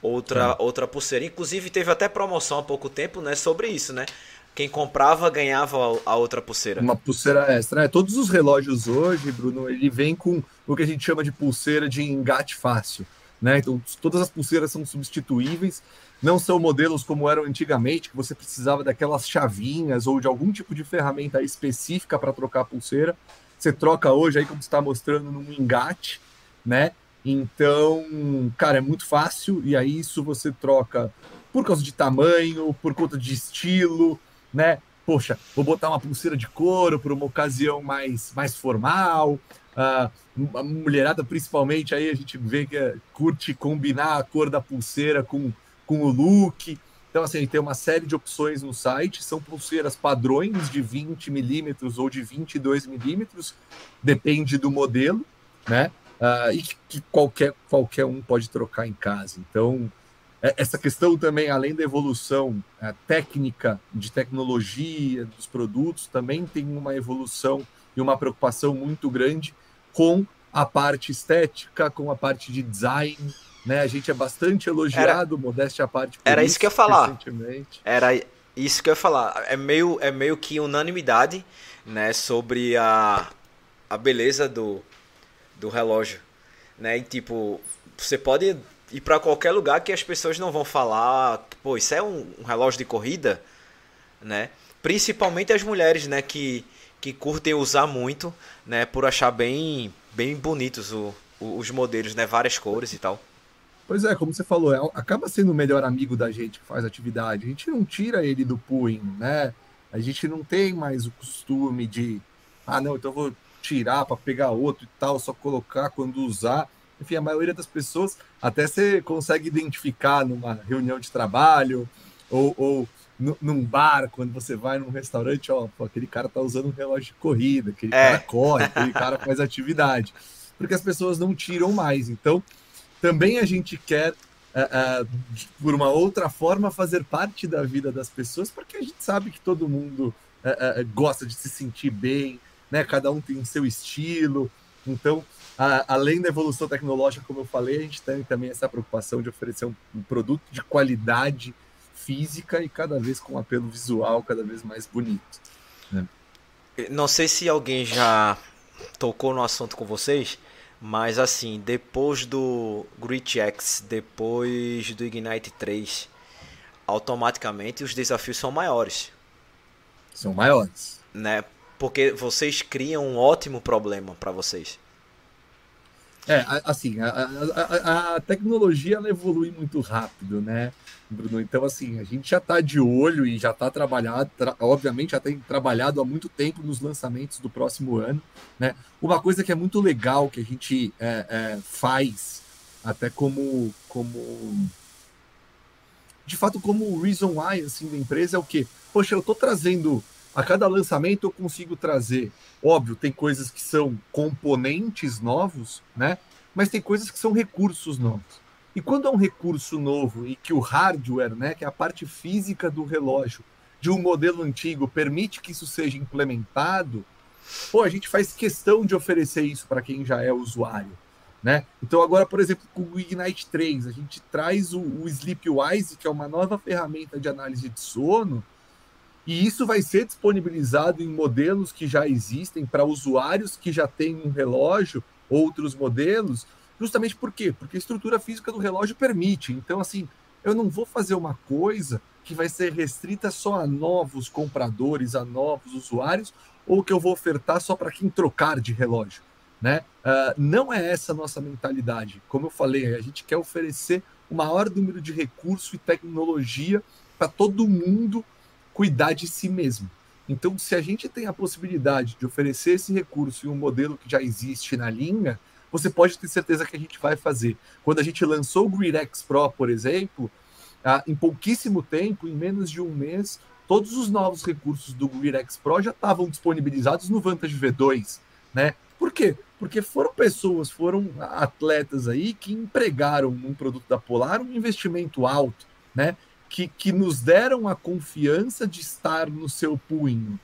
outra outra pulseira. Inclusive teve até promoção há pouco tempo, né, sobre isso, né? Quem comprava ganhava a outra pulseira. Uma pulseira extra. Né? Todos os relógios hoje, Bruno, ele vem com o que a gente chama de pulseira de engate fácil. Né? Então, todas as pulseiras são substituíveis. Não são modelos como eram antigamente, que você precisava daquelas chavinhas ou de algum tipo de ferramenta específica para trocar a pulseira você troca hoje aí, como está mostrando, num engate, né? Então, cara, é muito fácil, e aí isso você troca por causa de tamanho, por conta de estilo, né? Poxa, vou botar uma pulseira de couro para uma ocasião mais, mais formal. Uh, a mulherada, principalmente, aí a gente vê que é, curte combinar a cor da pulseira com, com o look. Então, assim, tem uma série de opções no site, são pulseiras padrões de 20 milímetros ou de 22 milímetros, depende do modelo, né? Uh, e que qualquer, qualquer um pode trocar em casa. Então, é, essa questão também, além da evolução uh, técnica de tecnologia dos produtos, também tem uma evolução e uma preocupação muito grande com a parte estética, com a parte de design, né? A gente é bastante elogiado, era, modéstia à parte. Era isso, isso que eu ia falar. Era isso que eu ia falar. É meio, é meio que unanimidade, né, sobre a, a beleza do, do relógio, né? E, tipo, você pode ir para qualquer lugar que as pessoas não vão falar, pô, isso é um, um relógio de corrida, né? Principalmente as mulheres, né, que que curtem usar muito, né, por achar bem bem bonitos o, o, os modelos, né, várias cores e tal. Pois é, como você falou, é, acaba sendo o melhor amigo da gente que faz atividade. A gente não tira ele do punho, né? A gente não tem mais o costume de, ah, não, então vou tirar para pegar outro e tal, só colocar quando usar. Enfim, a maioria das pessoas até você consegue identificar numa reunião de trabalho ou, ou num bar, quando você vai num restaurante, ó, pô, aquele cara tá usando um relógio de corrida, aquele é. cara corre, aquele cara faz atividade. Porque as pessoas não tiram mais. Então, também a gente quer, uh, uh, por uma outra forma, fazer parte da vida das pessoas, porque a gente sabe que todo mundo uh, gosta de se sentir bem, né? cada um tem o seu estilo. Então, além da evolução tecnológica, como eu falei, a gente tem também essa preocupação de oferecer um, um produto de qualidade física e cada vez com um apelo visual cada vez mais bonito. Né? Não sei se alguém já tocou no assunto com vocês, Mas assim, depois do Grit X, depois do Ignite 3, automaticamente os desafios são maiores. São maiores. Né? Porque vocês criam um ótimo problema para vocês. É, assim, a, a, a, tecnologia ela evolui muito rápido, né, Bruno? Então, assim, a gente já está de olho e já está trabalhado, tra obviamente já tem trabalhado há muito tempo nos lançamentos do próximo ano, né? Uma coisa que é muito legal que a gente é, é, faz, até como, como, de fato, como reason why, assim, da empresa é o quê? Poxa, eu estou trazendo a cada lançamento eu consigo trazer. Óbvio, tem coisas que são componentes novos, né? Mas tem coisas que são recursos novos. E quando é um recurso novo e que o hardware, né, que é a parte física do relógio de um modelo antigo permite que isso seja implementado, pô, a gente faz questão de oferecer isso para quem já é usuário, né? Então agora, por exemplo, com o Ignite 3, a gente traz o, o Sleepwise, que é uma nova ferramenta de análise de sono, e isso vai ser disponibilizado em modelos que já existem para usuários que já têm um relógio, outros modelos, justamente por quê? Porque a estrutura física do relógio permite. Então, assim, eu não vou fazer uma coisa que vai ser restrita só a novos compradores, a novos usuários, ou que eu vou ofertar só para quem trocar de relógio. Né? Uh, não é essa a nossa mentalidade. Como eu falei, a gente quer oferecer o maior número de recurso e tecnologia para todo mundo cuidar de si mesmo. Então, se a gente tem a possibilidade de oferecer esse recurso em um modelo que já existe na linha, você pode ter certeza que a gente vai fazer. Quando a gente lançou o GridX Pro, por exemplo, ah, em pouquíssimo tempo, em menos de um mês, todos os novos recursos do GridX Pro já estavam disponibilizados no Vantage V2, né? Por quê? Porque foram pessoas, foram atletas aí que empregaram um produto da Polar um investimento alto, né? que, que nos deram a confiança de estar no seu punho.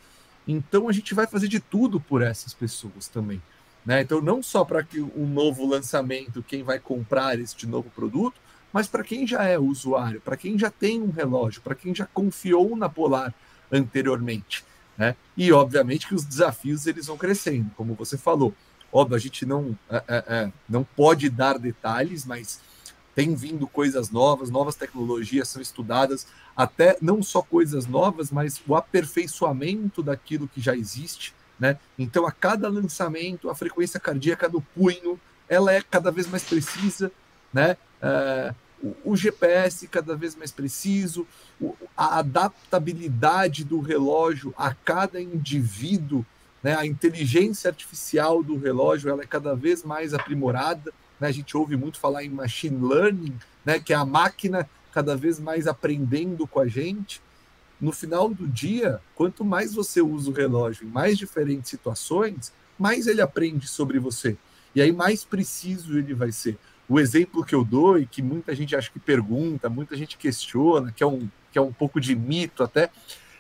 Então a gente vai fazer de tudo por essas pessoas também. Né? Então, não só para que um novo lançamento, quem vai comprar este novo produto, mas para quem já é usuário, para quem já tem um relógio, para quem já confiou na Polar anteriormente. Né? E obviamente que os desafios eles vão crescendo, como você falou. Óbvio, a gente não, é, é, é não pode dar detalhes, mas tem vindo coisas novas, novas tecnologias são estudadas, até não só coisas novas, mas o aperfeiçoamento daquilo que já existe, né? Então, a cada lançamento, a frequência cardíaca do punho, ela é cada vez mais precisa, né? Uh, o, GPS cada vez mais preciso, a adaptabilidade do relógio a cada indivíduo, né? A inteligência artificial do relógio, ela é cada vez mais aprimorada, né? A gente ouve muito falar em machine learning, né? que é a máquina cada vez mais aprendendo com a gente. No final do dia, quanto mais você usa o relógio em mais diferentes situações, mais ele aprende sobre você. E aí mais preciso ele vai ser. O exemplo que eu dou e que muita gente acha que pergunta, muita gente questiona, que é um, que é um pouco de mito até,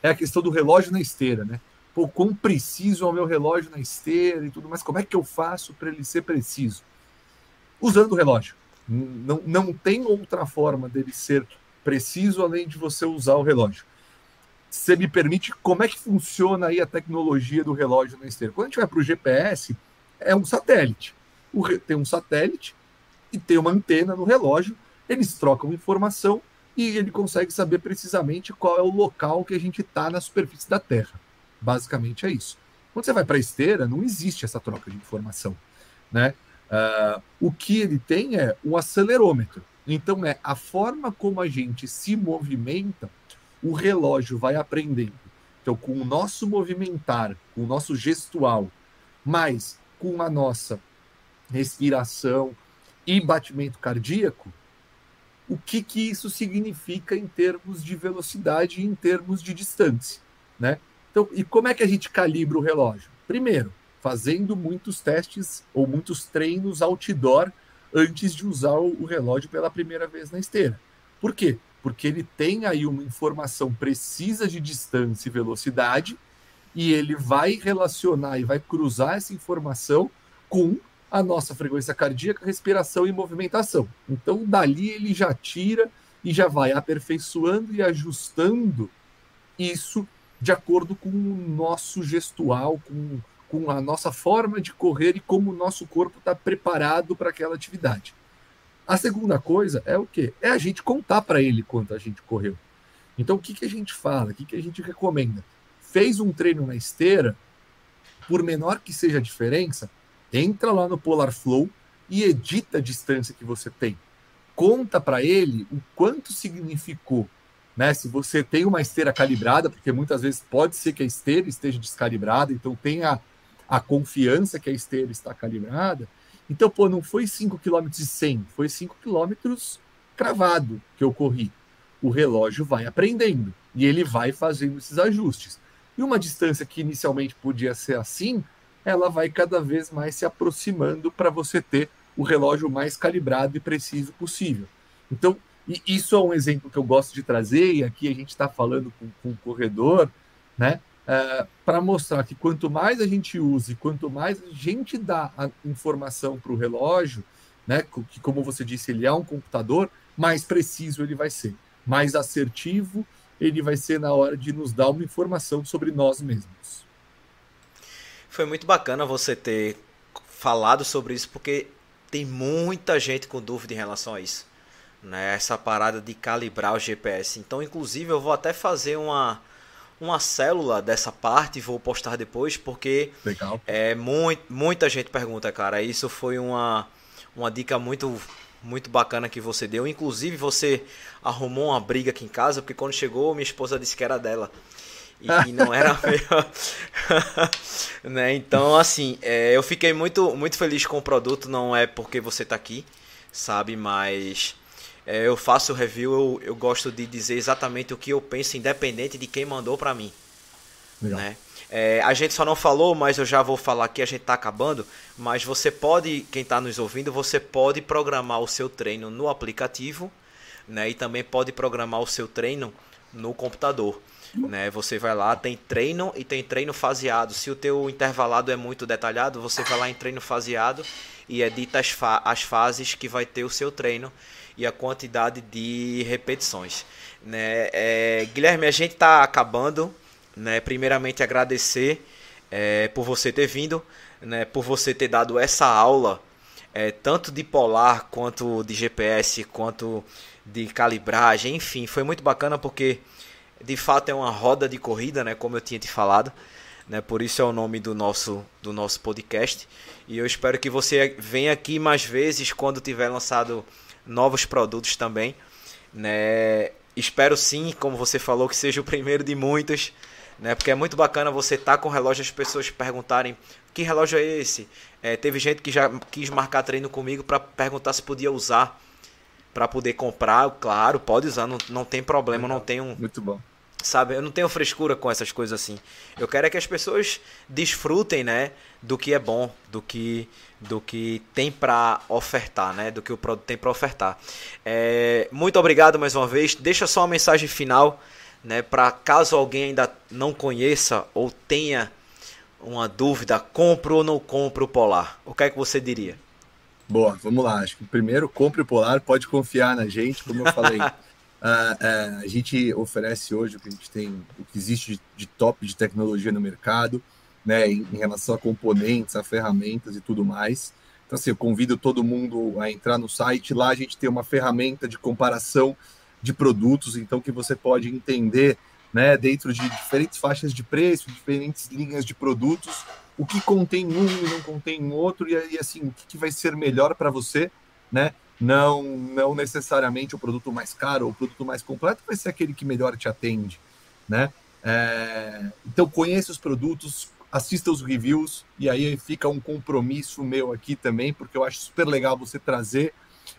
é a questão do relógio na esteira, né? Pô, quão preciso é o meu relógio na esteira e tudo mais, como é que eu faço para ele ser preciso? usando o relógio. Não, não tem outra forma dele ser preciso além de você usar o relógio. Você me permite, como é que funciona aí a tecnologia do relógio na esteira? Quando a gente vai para o GPS, é um satélite. O, tem um satélite e tem uma antena no relógio, eles trocam informação e ele consegue saber precisamente qual é o local que a gente está na superfície da Terra. Basicamente é isso. Quando você vai para a esteira, não existe essa troca de informação. Né? Uh, o que ele tem é um acelerômetro. Então, é a forma como a gente se movimenta, o relógio vai aprendendo. Então, com o nosso movimentar, com o nosso gestual, mais com a nossa respiração e batimento cardíaco, o que, que isso significa em termos de velocidade e em termos de distância, né? Então, e como é que a gente calibra o relógio? Primeiro, fazendo muitos testes ou muitos treinos outdoor antes de usar o relógio pela primeira vez na esteira. Por quê? Porque ele tem aí uma informação precisa de distância e velocidade e ele vai relacionar e vai cruzar essa informação com a nossa frequência cardíaca, respiração e movimentação. Então, dali ele já tira e já vai aperfeiçoando e ajustando isso de acordo com o nosso gestual, com com a nossa forma de correr e como o nosso corpo está preparado para aquela atividade. A segunda coisa é o quê? É a gente contar para ele quanto a gente correu. Então, o que, que a gente fala? O que, que a gente recomenda? Fez um treino na esteira, por menor que seja a diferença, entra lá no Polar Flow e edita a distância que você tem. Conta para ele o quanto significou. Né? Se você tem uma esteira calibrada, porque muitas vezes pode ser que a esteira esteja descalibrada, então tenha a confiança que a esteira está calibrada. Então, pô, não foi 5 km e 100, foi 5 km cravado que eu corri. O relógio vai aprendendo e ele vai fazendo esses ajustes. E uma distância que inicialmente podia ser assim, ela vai cada vez mais se aproximando para você ter o relógio mais calibrado e preciso possível. Então, isso é um exemplo que eu gosto de trazer, e aqui a gente está falando com, com o corredor, né? É, para mostrar que quanto mais a gente use, quanto mais a gente dá a informação para o relógio, né, que como você disse, ele é um computador, mais preciso ele vai ser, mais assertivo ele vai ser na hora de nos dar uma informação sobre nós mesmos. Foi muito bacana você ter falado sobre isso, porque tem muita gente com dúvida em relação a isso. Né? Essa parada de calibrar o GPS. Então, inclusive, eu vou até fazer uma, uma célula dessa parte, vou postar depois, porque Legal. é muito, muita gente pergunta, cara. Isso foi uma, uma dica muito muito bacana que você deu. Inclusive, você arrumou uma briga aqui em casa, porque quando chegou, minha esposa disse que era dela. E, e não era meu. né? Então, assim, é, eu fiquei muito, muito feliz com o produto. Não é porque você está aqui, sabe? Mas é, eu faço review, eu, eu gosto de dizer exatamente o que eu penso, independente de quem mandou para mim. Legal. Né? É, a gente só não falou, mas eu já vou falar aqui, a gente está acabando. Mas você pode, quem está nos ouvindo, você pode programar o seu treino no aplicativo, né? E também pode programar o seu treino no computador. Né? Você vai lá, tem treino e tem treino faseado. Se o teu intervalado é muito detalhado, você vai lá em treino faseado e edita as, fa as fases que vai ter o seu treino e a quantidade de repetições. Né? É, Guilherme, a gente está acabando. Né? Primeiramente, agradecer é, por você ter vindo, né? por você ter dado essa aula, é, tanto de polar, quanto de GPS, quanto de calibragem, enfim, foi muito bacana porque de fato é uma roda de corrida, né? como eu tinha te falado. Né? Por isso é o nome do nosso, do nosso podcast. E eu espero que você venha aqui mais vezes quando tiver lançado novos produtos também. Né? Espero sim, como você falou, que seja o primeiro de muitos. Né? Porque é muito bacana você estar tá com o relógio as pessoas perguntarem que relógio é esse. É, teve gente que já quis marcar treino comigo para perguntar se podia usar para poder comprar. Claro, pode usar, não, não tem problema, não tem um. Muito bom sabe? Eu não tenho frescura com essas coisas assim. Eu quero é que as pessoas desfrutem, né, do que é bom, do que do que tem para ofertar, né, do que o produto tem para ofertar. É, muito obrigado mais uma vez. Deixa só uma mensagem final, né, para caso alguém ainda não conheça ou tenha uma dúvida, compro ou não compro o Polar. O que é que você diria? Boa, vamos lá. Acho que primeiro compre o Polar, pode confiar na gente, como eu falei. Uh, uh, a gente oferece hoje o que a gente tem, o que existe de, de top de tecnologia no mercado, né, em, em, relação a componentes, a ferramentas e tudo mais. Então, assim, eu convido todo mundo a entrar no site. Lá a gente tem uma ferramenta de comparação de produtos, então que você pode entender, né, dentro de diferentes faixas de preço, diferentes linhas de produtos, o que contém um e não contém outro, e, e assim, o que, que vai ser melhor para você, né? Não, não necessariamente o produto mais caro ou o produto mais completo vai ser aquele que melhor te atende, né? É, então conheça os produtos, assista os reviews e aí fica um compromisso meu aqui também, porque eu acho super legal você trazer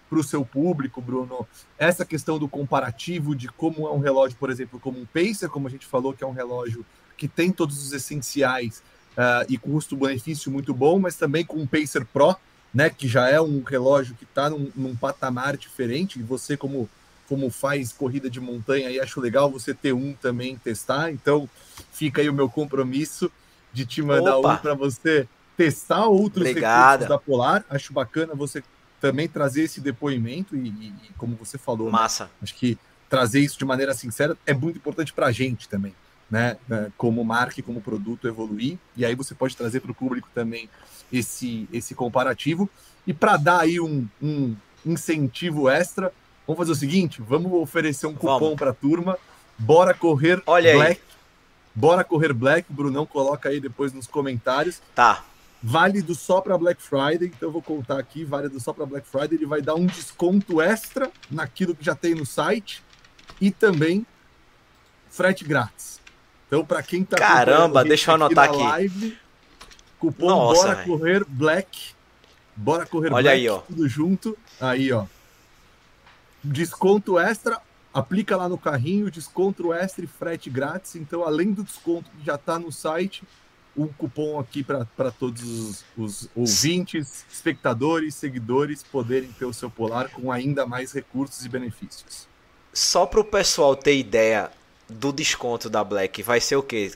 para o seu público, Bruno, essa questão do comparativo de como é um relógio, por exemplo, como um Pacer, como a gente falou, que é um relógio que tem todos os essenciais uh, e custo-benefício muito bom, mas também com um Pacer Pro, né, que já é um relógio que está num, num, patamar diferente, e você, como, como faz corrida de montanha, acho legal você ter um também testar. Então, fica aí o meu compromisso de te mandar Opa. um para você testar outros Obrigada. recursos da Polar. Acho bacana você também trazer esse depoimento e, e, e como você falou, né, Massa. Né, acho que trazer isso de maneira sincera é muito importante para a gente também. né, né, como marca e como produto evoluir, e aí você pode trazer para o público também esse, esse comparativo. E para dar aí um, um, incentivo extra, vamos fazer o seguinte: vamos oferecer um cupom para a turma. Bora correr Olha Black. Aí. Bora correr Black. O Brunão coloca aí depois nos comentários. Tá. Válido só para Black Friday, então eu vou contar aqui, válido só para Black Friday, ele vai dar um desconto extra naquilo que já tem no site e também frete grátis. Então, para quem tá Caramba, deixa eu anotar aqui. Live, cupom Nossa, Bora véio. Correr Black. Bora Correr Olha Black, aí, ó. tudo junto. Aí, ó. Desconto extra, aplica lá no carrinho, desconto extra e frete grátis. Então, além do desconto que já está no site, um cupom aqui para todos os, os, ouvintes, espectadores, seguidores poderem ter o seu polar com ainda mais recursos e benefícios. Só para o pessoal ter ideia do desconto da Black, vai ser o quê?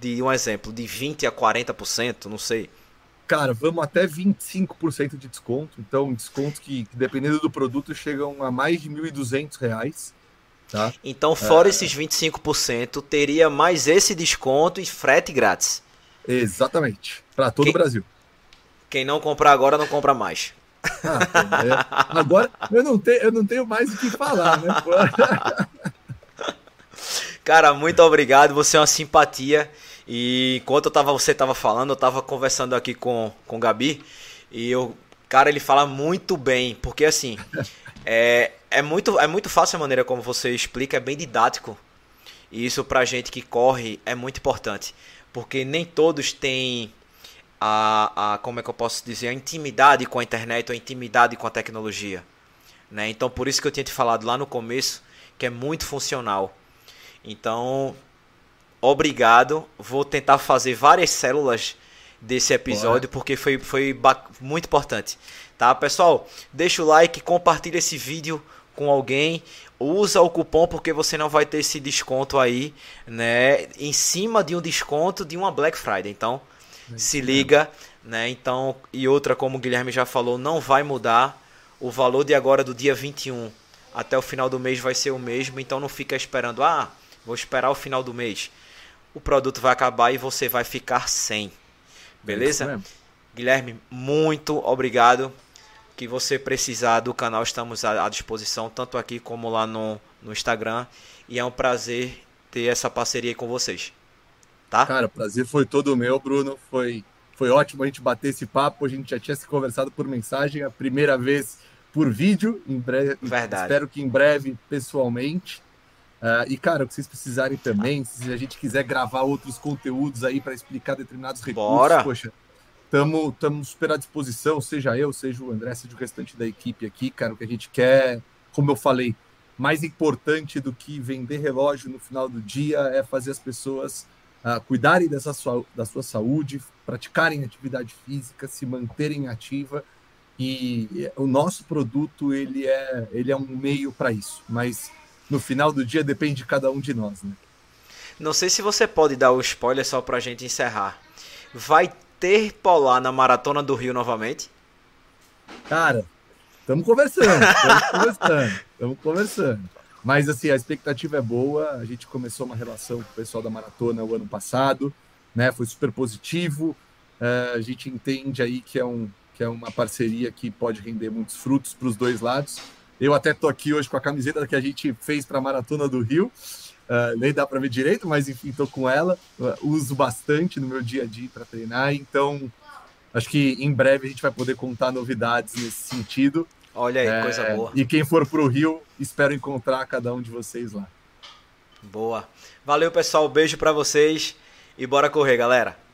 De um exemplo, de 20 a 40%, não sei. Cara, vamos até 25% de desconto. Então, desconto que, dependendo do produto, chegam a mais de R$ 1.200. Tá? Então, fora é... esses 25%, teria mais esse desconto e frete grátis. Exatamente. Para todo quem, o Brasil. Quem não comprar agora, não compra mais. Ah, é. Agora, eu não, tenho, eu não tenho mais o que falar, né? Cara, muito obrigado. Você é uma simpatia. E enquanto eu tava, você estava falando, eu estava conversando aqui com, com o Gabi. E eu, cara, ele fala muito bem. Porque assim, é, é, muito, é muito fácil a maneira como você explica, é bem didático. E isso pra gente que corre é muito importante. Porque nem todos têm a, a como é que eu posso dizer, a intimidade com a internet ou a intimidade com a tecnologia. Né? Então por isso que eu tinha te falado lá no começo que é muito funcional. Então, obrigado. Vou tentar fazer várias células desse episódio, Bora. porque foi, foi muito importante. Tá, pessoal? Deixa o like, compartilha esse vídeo com alguém. Usa o cupom porque você não vai ter esse desconto aí, né? Em cima de um desconto de uma Black Friday. Então, se liga, né? Então, e outra, como o Guilherme já falou, não vai mudar. O valor de agora do dia 21 até o final do mês vai ser o mesmo. Então, não fica esperando, ah, vou esperar o final do mês o produto vai acabar e você vai ficar sem. Beleza? É Guilherme, muito obrigado. Que você precisar do canal, estamos à disposição, tanto aqui como lá no, no Instagram. E é um prazer ter essa parceria com vocês. Tá? Cara, o prazer foi todo meu, Bruno. Foi, foi ótimo a gente bater esse papo. A gente já tinha se conversado por mensagem, a primeira vez por vídeo. Em breve, Verdade. Espero que em breve pessoalmente. Uh, e, cara, o que vocês precisarem também, se a gente quiser gravar outros conteúdos aí para explicar determinados recursos, Bora. poxa, estamos super à disposição, seja eu, seja o André, seja o restante da equipe aqui, cara. O que a gente quer, como eu falei, mais importante do que vender relógio no final do dia é fazer as pessoas uh, cuidarem dessa sua, da sua saúde, praticarem atividade física, se manterem ativa. E o nosso produto ele é, ele é um meio para isso, mas no final do dia depende de cada um de nós, né? Não sei se você pode dar o spoiler só pra gente encerrar. Vai ter polar na Maratona do Rio novamente? Cara, estamos conversando, estamos conversando, estamos conversando. Mas assim, a expectativa é boa. A gente começou uma relação com o pessoal da maratona o ano passado, né? Foi super positivo. Uh, a gente entende aí que é, um, que é uma parceria que pode render muitos frutos para os dois lados. Eu até tô aqui hoje com a camiseta que a gente fez para a Maratona do Rio. Uh, nem dá para ver direito, mas enfim, tô com ela. Uh, uso bastante no meu dia a dia para treinar. Então, acho que em breve a gente vai poder contar novidades nesse sentido. Olha aí, é, coisa boa. E quem for para o Rio, espero encontrar cada um de vocês lá. Boa. Valeu, pessoal. Beijo para vocês e bora correr, galera.